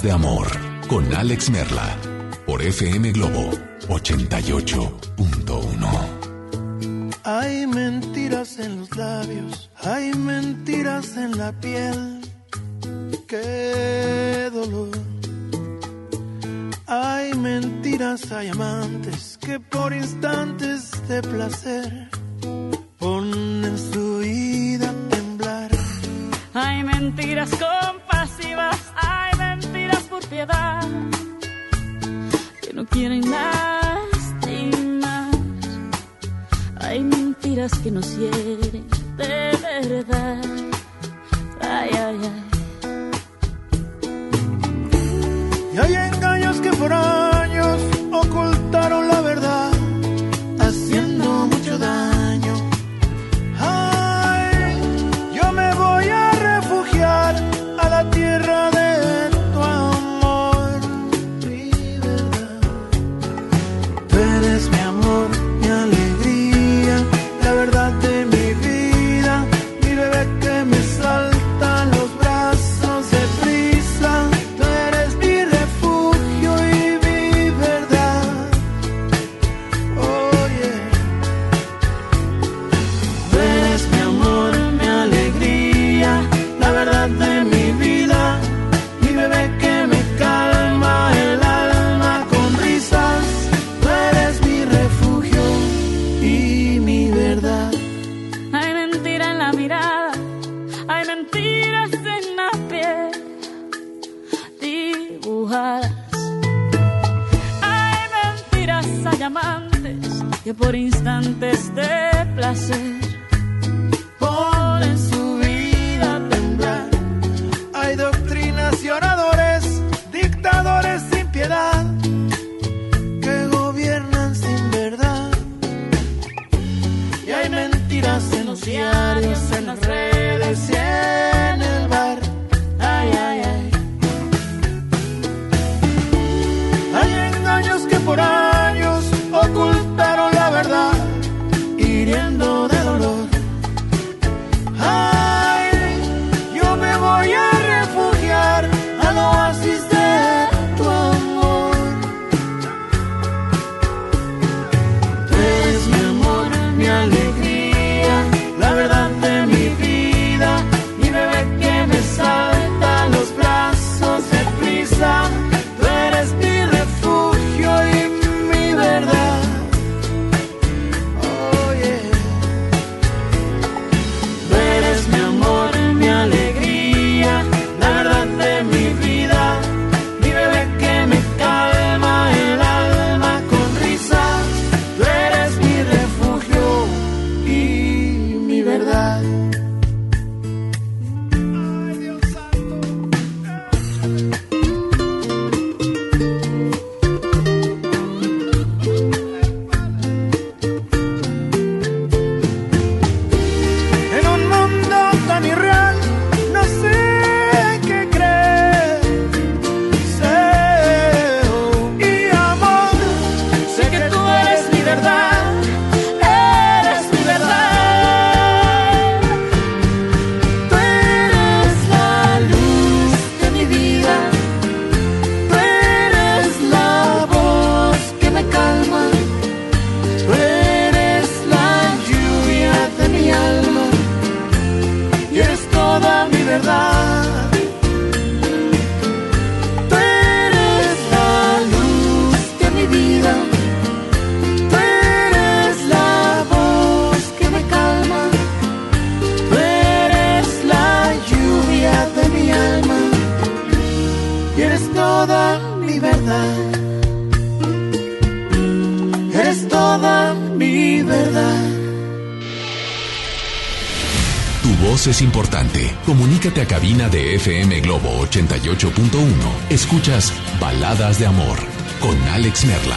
Baladas de amor con Alex Merla por FM Globo 88.1. Hay mentiras en los labios, hay mentiras en la piel. Qué dolor. Hay mentiras, hay amantes que por instantes de placer ponen su vida a temblar. Hay mentiras compasivas, quieren lastimar. Hay mentiras que nos hieren de verdad. Ay, ay, ay. Y hay engaños que por cabina de FM Globo 88.1. Escuchas Baladas de Amor con Alex Merla.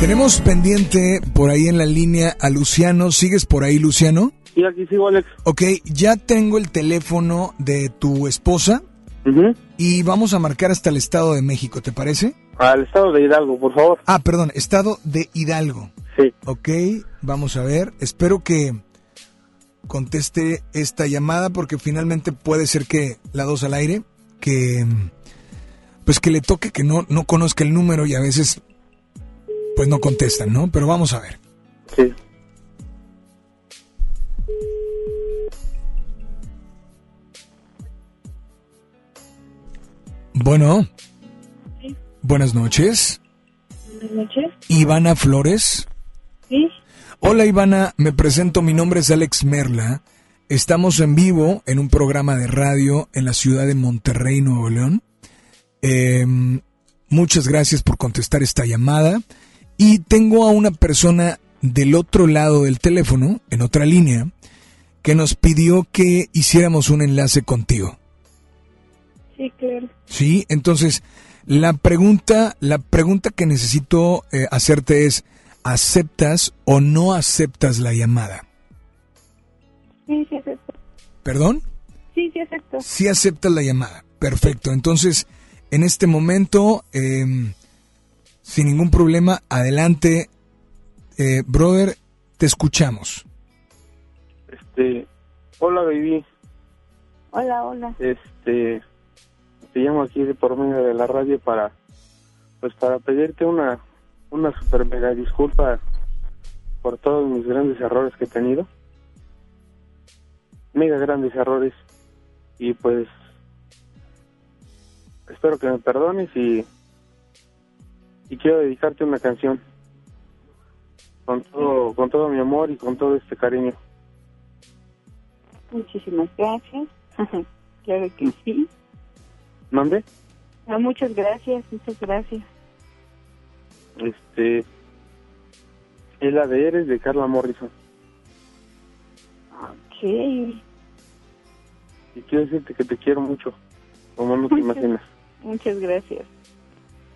Tenemos pendiente por ahí en la línea a Luciano. ¿Sigues por ahí, Luciano? Y aquí sigo, Alex. Ok, ya tengo el teléfono de tu esposa y vamos a marcar hasta el Estado de México, ¿te parece? Al estado de Hidalgo, por favor. Ah, perdón, Estado de Hidalgo. Sí. Ok, vamos a ver. Espero que conteste esta llamada porque finalmente puede ser que la dos al aire, que pues que le toque que no, no conozca el número y a veces pues no contestan, ¿no? Pero vamos a ver. Sí. Bueno, Sí. buenas noches. Buenas noches. Ivana Flores. Sí. Hola Ivana, me presento, mi nombre es Alex Merla. Estamos en vivo en un programa de radio en la ciudad de Monterrey, Nuevo León. Eh, muchas gracias por contestar esta llamada. Y tengo a una persona del otro lado del teléfono, en otra línea, que nos pidió que hiciéramos un enlace contigo. Sí, claro. Sí, entonces la pregunta, la pregunta que necesito eh, hacerte es, ¿aceptas o no aceptas la llamada? Sí, sí, acepto. ¿Perdón? Sí, sí, acepto. Sí aceptas la llamada. Perfecto. Entonces, en este momento, eh, sin ningún problema, adelante, eh, brother, te escuchamos. Este, hola, baby. Hola, hola. Este, te llamo aquí de por medio de la radio para, pues para pedirte una, una super mega disculpa por todos mis grandes errores que he tenido. Mega grandes errores. Y pues, espero que me perdones y, y quiero dedicarte una canción. Con todo, con todo mi amor y con todo este cariño. Muchísimas gracias. claro que sí. ¿Mande? Ah, muchas gracias, muchas gracias. Este, Es la de Eres de Carla Morrison. Ok. Y quiero decirte que te quiero mucho, como no te imaginas. Muchas gracias.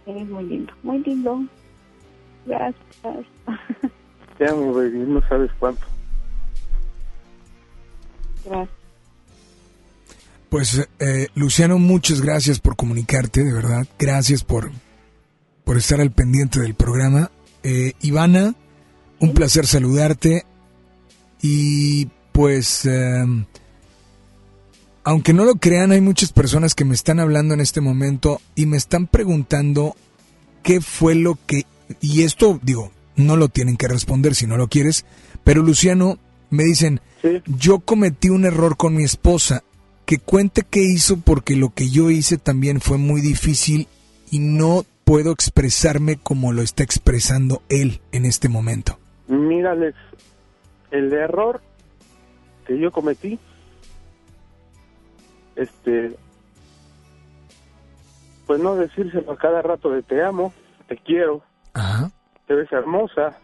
Eres muy lindo, muy lindo. Gracias. Te amo, baby, no sabes cuánto. Gracias. Pues, eh, Luciano, muchas gracias por comunicarte, de verdad. Gracias por, por estar al pendiente del programa. Eh, Ivana, un placer saludarte. Y pues, eh, aunque no lo crean, hay muchas personas que me están hablando en este momento y me están preguntando qué fue lo que... Y esto, digo, no lo tienen que responder si no lo quieres, pero Luciano, me dicen, yo cometí un error con mi esposa, que cuente qué hizo porque lo que yo hice también fue muy difícil y no puedo expresarme como lo está expresando él en este momento. Mírales, el error que yo cometí, este, pues no decírselo a cada rato de te amo, te quiero, Ajá. te ves hermosa,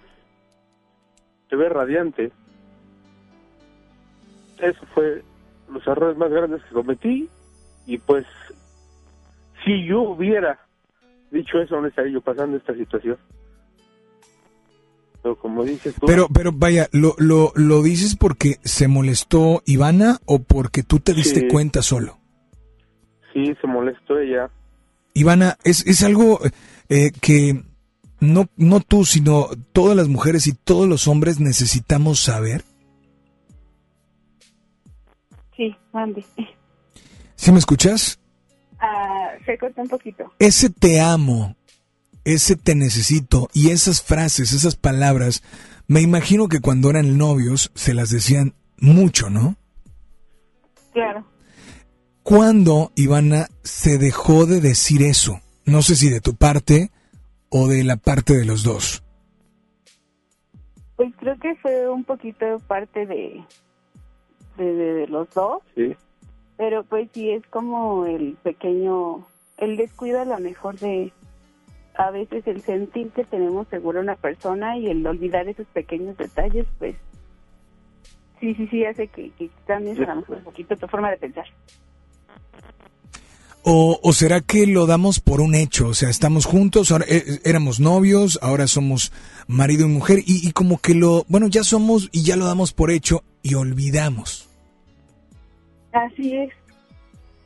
te ves radiante. Eso fue los errores más grandes que cometí y pues si yo hubiera dicho eso no estaría yo pasando esta situación. Pero como dices tú, Pero, pero vaya, ¿lo, lo, ¿lo dices porque se molestó Ivana o porque tú te diste Sí. cuenta solo? sí se molestó ella. Ivana, es, es algo eh, que no, no tú, sino todas las mujeres y todos los hombres necesitamos saber. Sí, mande. ¿Sí me escuchas? Ah, se corta un poquito. Ese te amo, ese te necesito y esas frases, esas palabras, me imagino que cuando eran novios se las decían mucho, ¿no? Claro. ¿Cuándo, Ivana, se dejó de decir eso? No sé si de tu parte o de la parte de los dos. Pues creo que fue un poquito parte de, de, de- de los dos, Sí. Pero pues sí es como el pequeño, el descuido a lo mejor de a veces el sentir que tenemos seguro a una persona y el olvidar esos pequeños detalles, pues sí, sí, sí hace que, que cambies a lo mejor un poquito tu forma de pensar. ¿O, o será que lo damos por un hecho? O sea, estamos juntos, ahora eh, éramos novios, ahora somos marido y mujer y, y como que lo, bueno, ya somos y ya lo damos por hecho y olvidamos. Así es.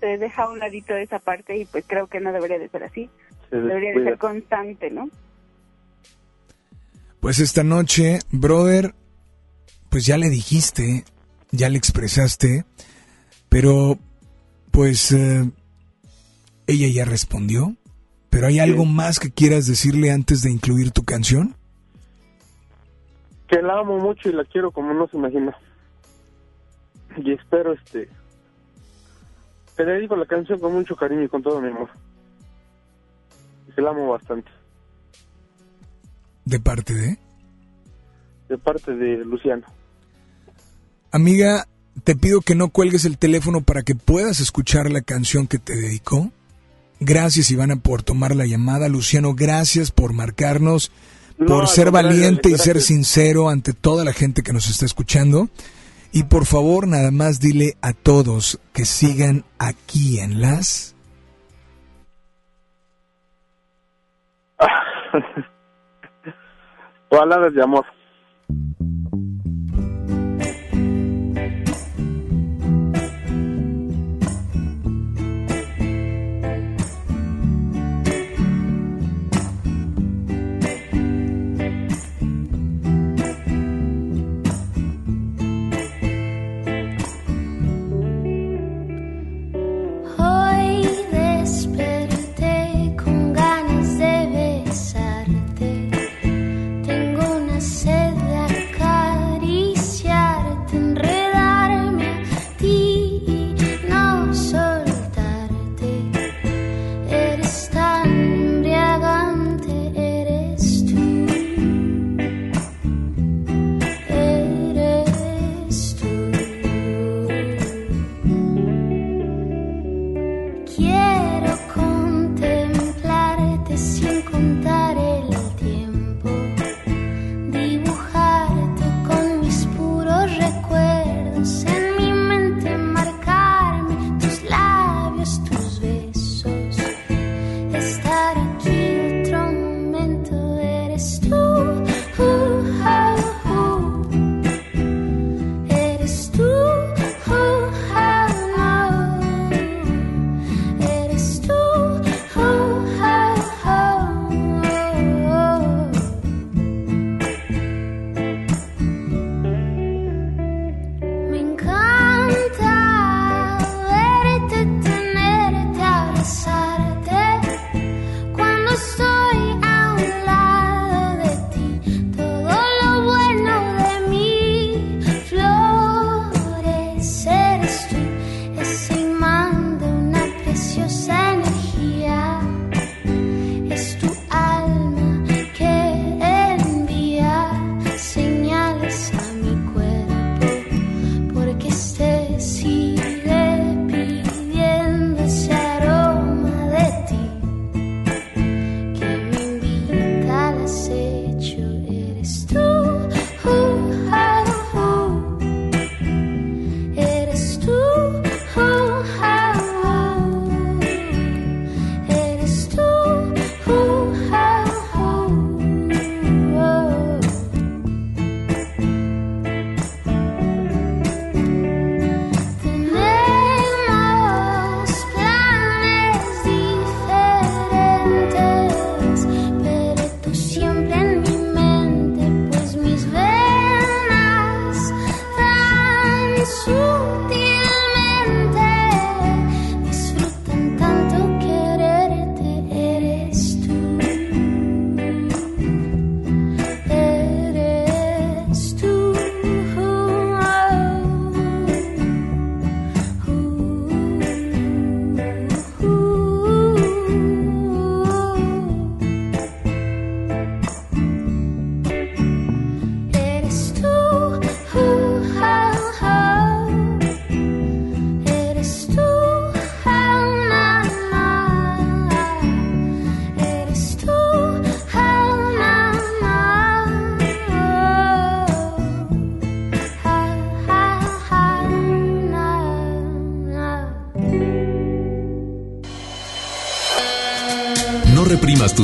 Se deja a un ladito de esa parte y pues creo que no debería de ser así. Se Debería de ser constante, ¿no? Pues esta noche, brother, pues ya le dijiste, ya le expresaste, pero pues eh, ella ya respondió. Pero hay algo más que quieras decirle antes de incluir tu canción? Que la amo mucho y la quiero como no se imagina. Y espero este te dedico la canción con mucho cariño y con todo mi amor. Que la amo bastante. De parte de... De parte de Luciano. Amiga, te pido que no cuelgues el teléfono para que puedas escuchar la canción que te dedicó. Gracias, Ivana, por tomar la llamada. Luciano, gracias por marcarnos, No, por ser valiente y ser sincero ante toda la gente que nos está escuchando. Y por favor, nada más dile a todos que sigan aquí en las... Palabras de amor.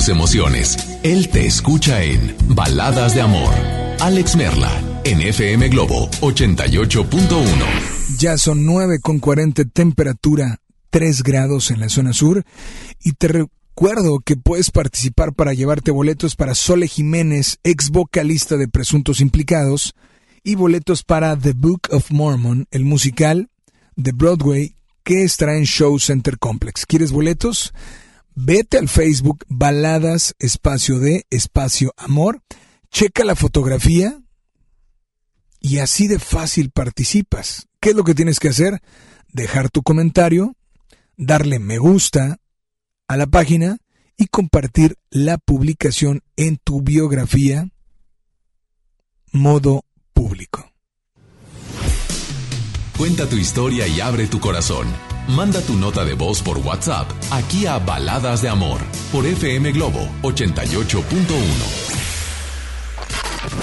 Emociones. Él te escucha en Baladas de Amor. Alex Merla, en FM Globo 88.1. Ya son 9 con 40 temperatura 3 grados en la zona sur y te recuerdo que puedes participar para llevarte boletos para Sole Jiménez, ex vocalista de Presuntos Implicados, y boletos para The Book of Mormon, el musical de Broadway que estará en Show Center Complex. ¿Quieres boletos? Vete al Facebook Baladas Espacio de Espacio Amor, checa la fotografía y así de fácil participas. ¿Qué es lo que tienes que hacer? Dejar tu comentario, darle me gusta a la página y compartir la publicación en tu biografía modo público. Cuenta tu historia y abre tu corazón. Manda tu nota de voz por WhatsApp aquí a Baladas de Amor por FM Globo 88.1.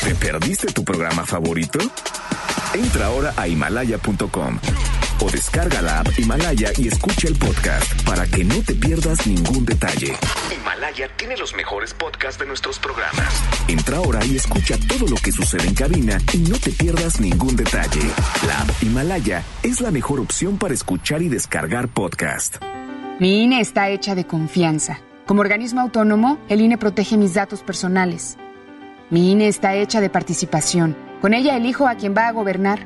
¿Te perdiste tu programa favorito? Entra ahora a himalaya.com o descarga la app Himalaya y escucha el podcast para que no te pierdas ningún detalle. Himalaya tiene los mejores podcasts de nuestros programas. Entra ahora y escucha todo lo que sucede en cabina y no te pierdas ningún detalle. La app Himalaya es la mejor opción para escuchar y descargar podcast. Mi INE está hecha de confianza. Como organismo autónomo, el INE protege mis datos personales. Mi INE está hecha de participación. Con ella elijo a quien va a gobernar.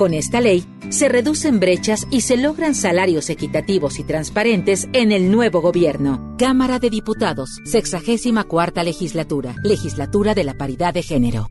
Con esta ley, se reducen brechas y se logran salarios equitativos y transparentes en el nuevo gobierno. Cámara de Diputados, 64 legislatura, legislatura de la paridad de género.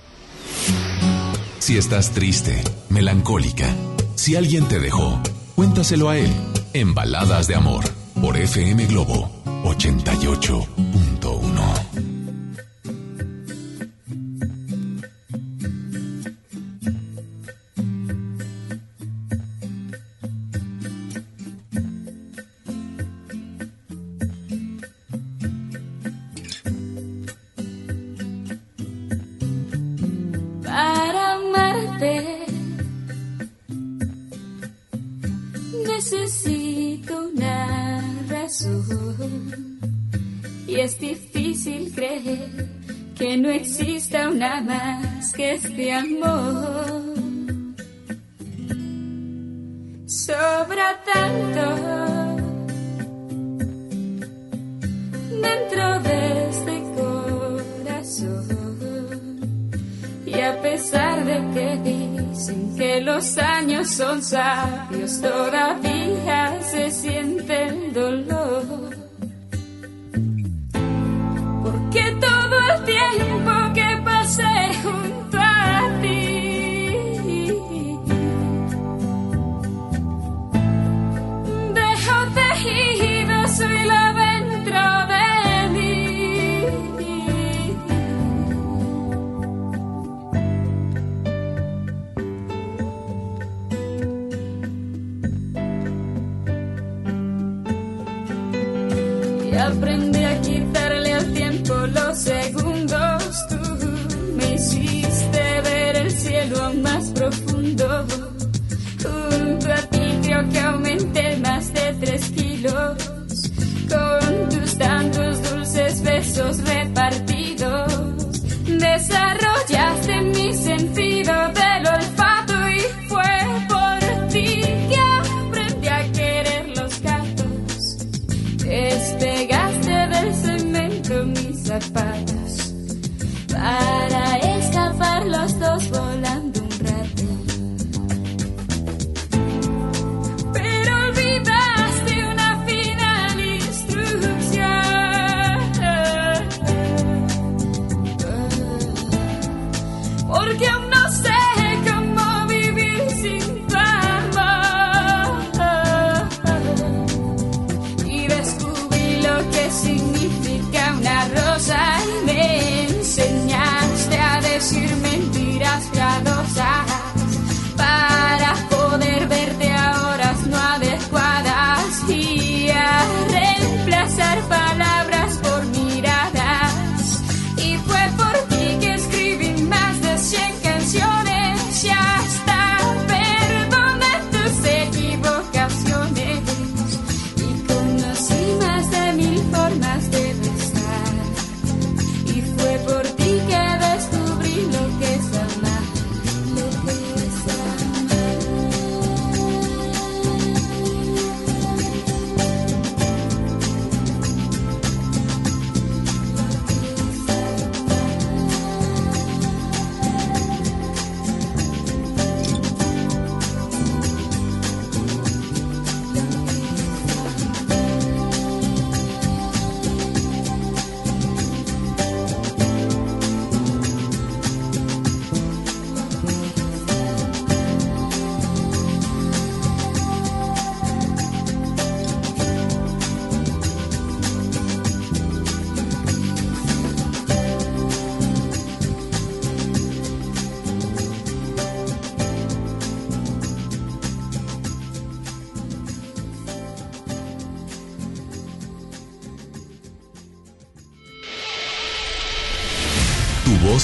Si estás triste, melancólica, Si alguien te dejó, cuéntaselo a él en Baladas de Amor por FM Globo 88.1. aún más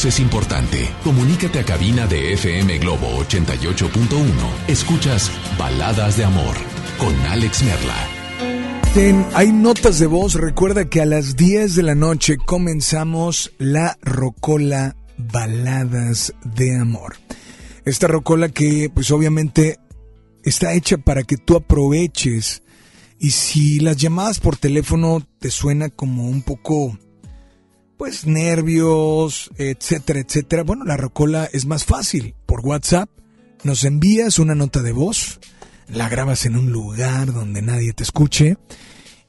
es importante. Comunícate a cabina de FM Globo 88.1. Escuchas Baladas de Amor con Alex Merla. Hay notas de voz. Recuerda que a las 10 de la noche comenzamos la Rocola Baladas de Amor. Esta rocola que pues obviamente está hecha para que tú aproveches y si las llamadas por teléfono te suena como un poco pues nervios, etcétera, etcétera, bueno, la rocola es más fácil. Por WhatsApp nos envías una nota de voz, la grabas en un lugar donde nadie te escuche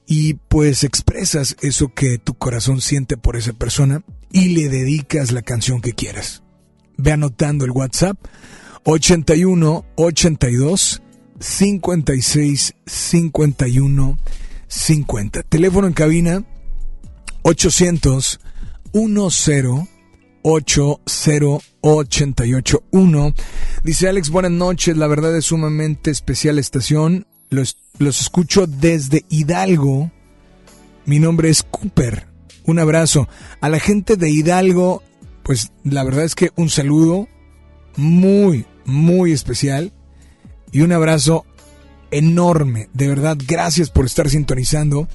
y pues expresas eso que tu corazón siente por esa persona y le dedicas la canción que quieras. Ve anotando el WhatsApp 81 82 56 51 50. Teléfono en cabina 800 10 80881. Dice Alex, buenas noches. La verdad es sumamente especial estación. Los, los escucho desde Hidalgo. Mi nombre es Cooper. Un abrazo. A la gente de Hidalgo, pues la verdad es que un saludo muy, muy especial. Y un abrazo enorme. De verdad, gracias por estar sintonizando.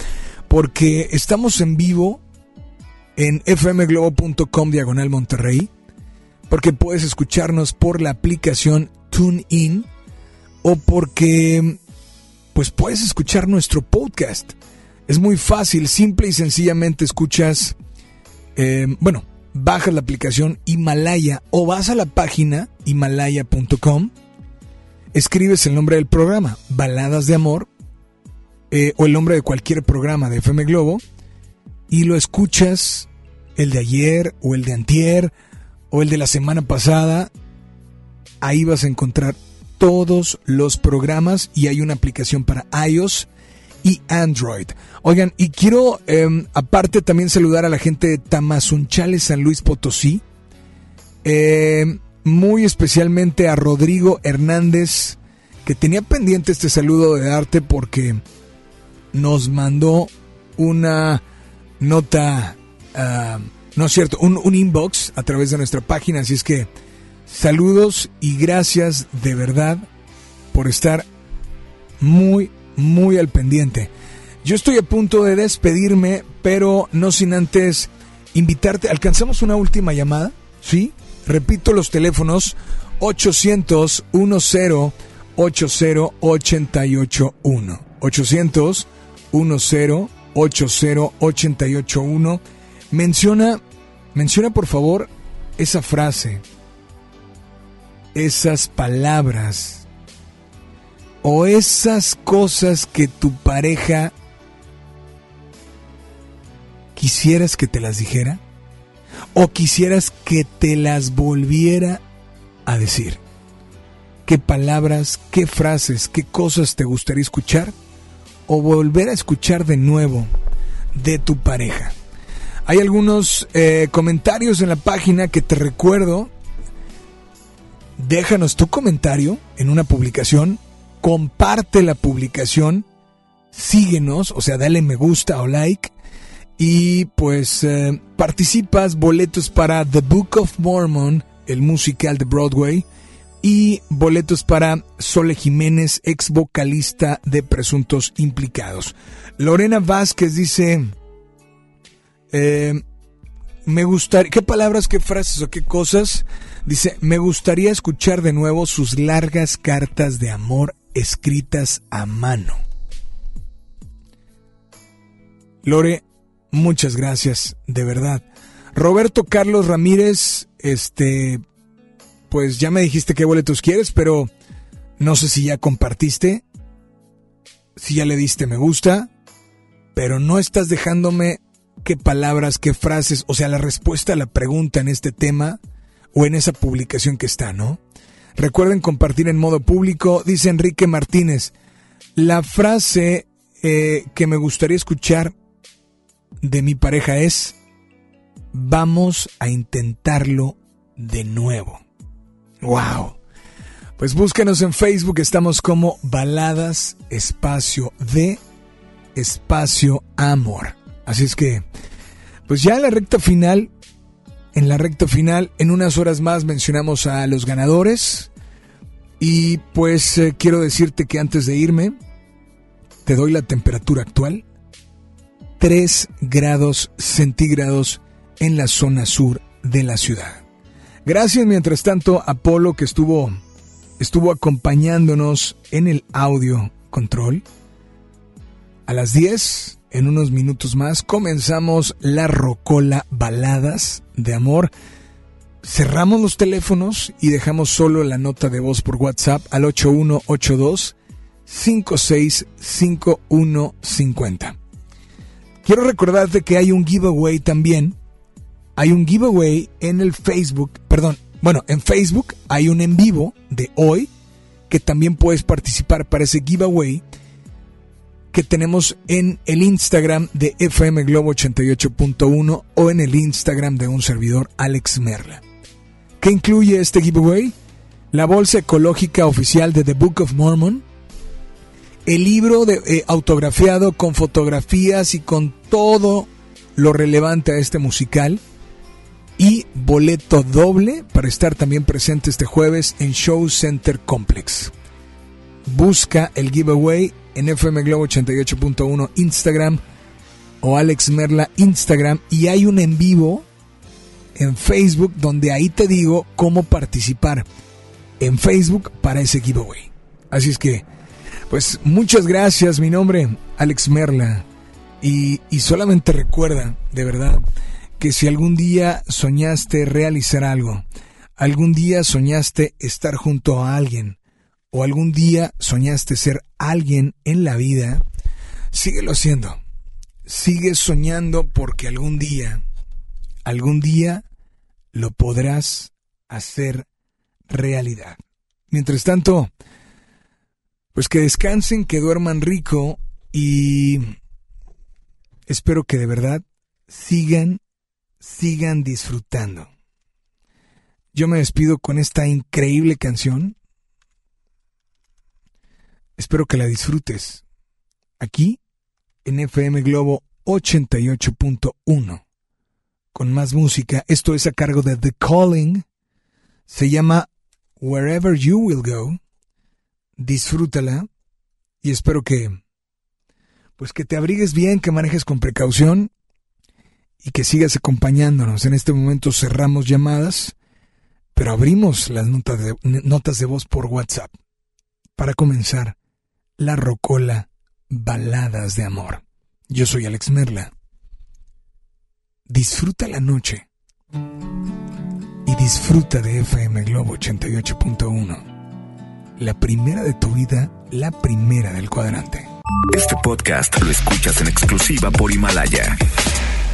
Porque estamos en vivo en fmglobo.com diagonal Monterrey, porque puedes escucharnos por la aplicación TuneIn o porque pues puedes escuchar nuestro podcast. Es muy fácil, simple y sencillamente escuchas, eh, bueno, bajas la aplicación Himalaya o vas a la página himalaya.com, escribes el nombre del programa, Baladas de Amor, eh, o el nombre de cualquier programa de FM Globo, y lo escuchas el de ayer o el de antier o el de la semana pasada, ahí vas a encontrar todos los programas y hay una aplicación para iOS y Android. Oigan, y quiero em, aparte también saludar a la gente de Tamazunchales, San Luis Potosí, em, muy especialmente a Rodrigo Hernández, que tenía pendiente este saludo de arte porque nos mandó una nota, ah, no es cierto, un, un inbox a través de nuestra página. Así es que saludos y gracias de verdad por estar muy, muy al pendiente. Yo estoy a punto de despedirme, pero no sin antes invitarte. ¿Alcanzamos una última llamada? ¿Sí? Repito los teléfonos 800 10 80881. 800 10 80881. Menciona, menciona por favor esa frase, esas palabras o esas cosas que tu pareja quisieras que te las dijera o quisieras que te las volviera a decir. ¿Qué palabras, qué frases, qué cosas te gustaría escuchar? O volver a escuchar de nuevo de tu pareja. Hay algunos eh, comentarios en la página que te recuerdo. Déjanos tu comentario en una publicación, comparte la publicación, síguenos, o sea, dale me gusta o like. Y pues eh, participas. Boletos para The Book of Mormon, el musical de Broadway y boletos para Sole Jiménez, ex vocalista de Presuntos Implicados. Lorena Vázquez dice, eh, me gustaría, ¿qué palabras, qué frases o qué cosas? Dice, me gustaría escuchar de nuevo sus largas cartas de amor escritas a mano. Lore, muchas gracias, de verdad. Roberto Carlos Ramírez, este, pues ya me dijiste qué boletos quieres, pero no sé si ya compartiste, si ya le diste me gusta, pero no estás dejándome qué palabras, qué frases, o sea, la respuesta a la pregunta en este tema o en esa publicación que está, ¿no? Recuerden compartir en modo público, dice Enrique Martínez, la frase eh, que me gustaría escuchar de mi pareja es, vamos a intentarlo de nuevo. Wow. Pues búsquenos en Facebook, estamos como Baladas Espacio de Espacio Amor. Así es que, pues ya en la recta final, en la recta final, en unas horas más mencionamos a los ganadores. Y pues eh, quiero decirte que antes de irme, te doy la temperatura actual. 3 grados centígrados en la zona sur de la ciudad. Gracias, mientras tanto, Apolo, que estuvo, estuvo acompañándonos en el audio control. A las 10, en unos minutos más, comenzamos la Rocola Baladas de Amor. Cerramos los teléfonos y dejamos solo la nota de voz por WhatsApp al 8182 565150. Quiero recordarte que hay un giveaway también hay un giveaway en el Facebook, perdón, Bueno, en Facebook hay un en vivo de hoy que también puedes participar para ese giveaway que tenemos en el Instagram de FM Globo 88.1 o en el Instagram de un servidor Alex Merla. ¿Qué incluye este giveaway? La bolsa ecológica oficial de The Book of Mormon, el libro de, eh, autografiado con fotografías y con todo lo relevante a este musical y boleto doble para estar también presente este jueves en Show Center Complex. Busca el giveaway en FM Globo 88.1 Instagram o Alex Merla Instagram y hay un en vivo en Facebook donde ahí te digo cómo participar en Facebook para ese giveaway. Así es que, pues muchas gracias, mi nombre Alex Merla y, y solamente recuerda, de verdad, que si algún día soñaste realizar algo, algún día soñaste estar junto a alguien, o algún día soñaste ser alguien en la vida, síguelo haciendo. Sigue soñando porque algún día, algún día lo podrás hacer realidad. Mientras tanto, pues que descansen, que duerman rico y espero que de verdad sigan, sigan disfrutando. Yo me despido con esta increíble canción Espero que la disfrutes. Aquí, en FM Globo 88.1. Con más música. Esto es a cargo de The Calling. Se llama Wherever You Will Go. Disfrútala. Y espero que, pues que te abrigues bien, que manejes con precaución y que sigas acompañándonos. En este momento cerramos llamadas, pero abrimos las notas de, notas de voz por WhatsApp. Para comenzar, la Rocola Baladas de Amor. Yo soy Alex Merla. Disfruta la noche y disfruta de FM Globo 88.1. La primera de tu vida, la primera del cuadrante. Este podcast lo escuchas en exclusiva por Himalaya.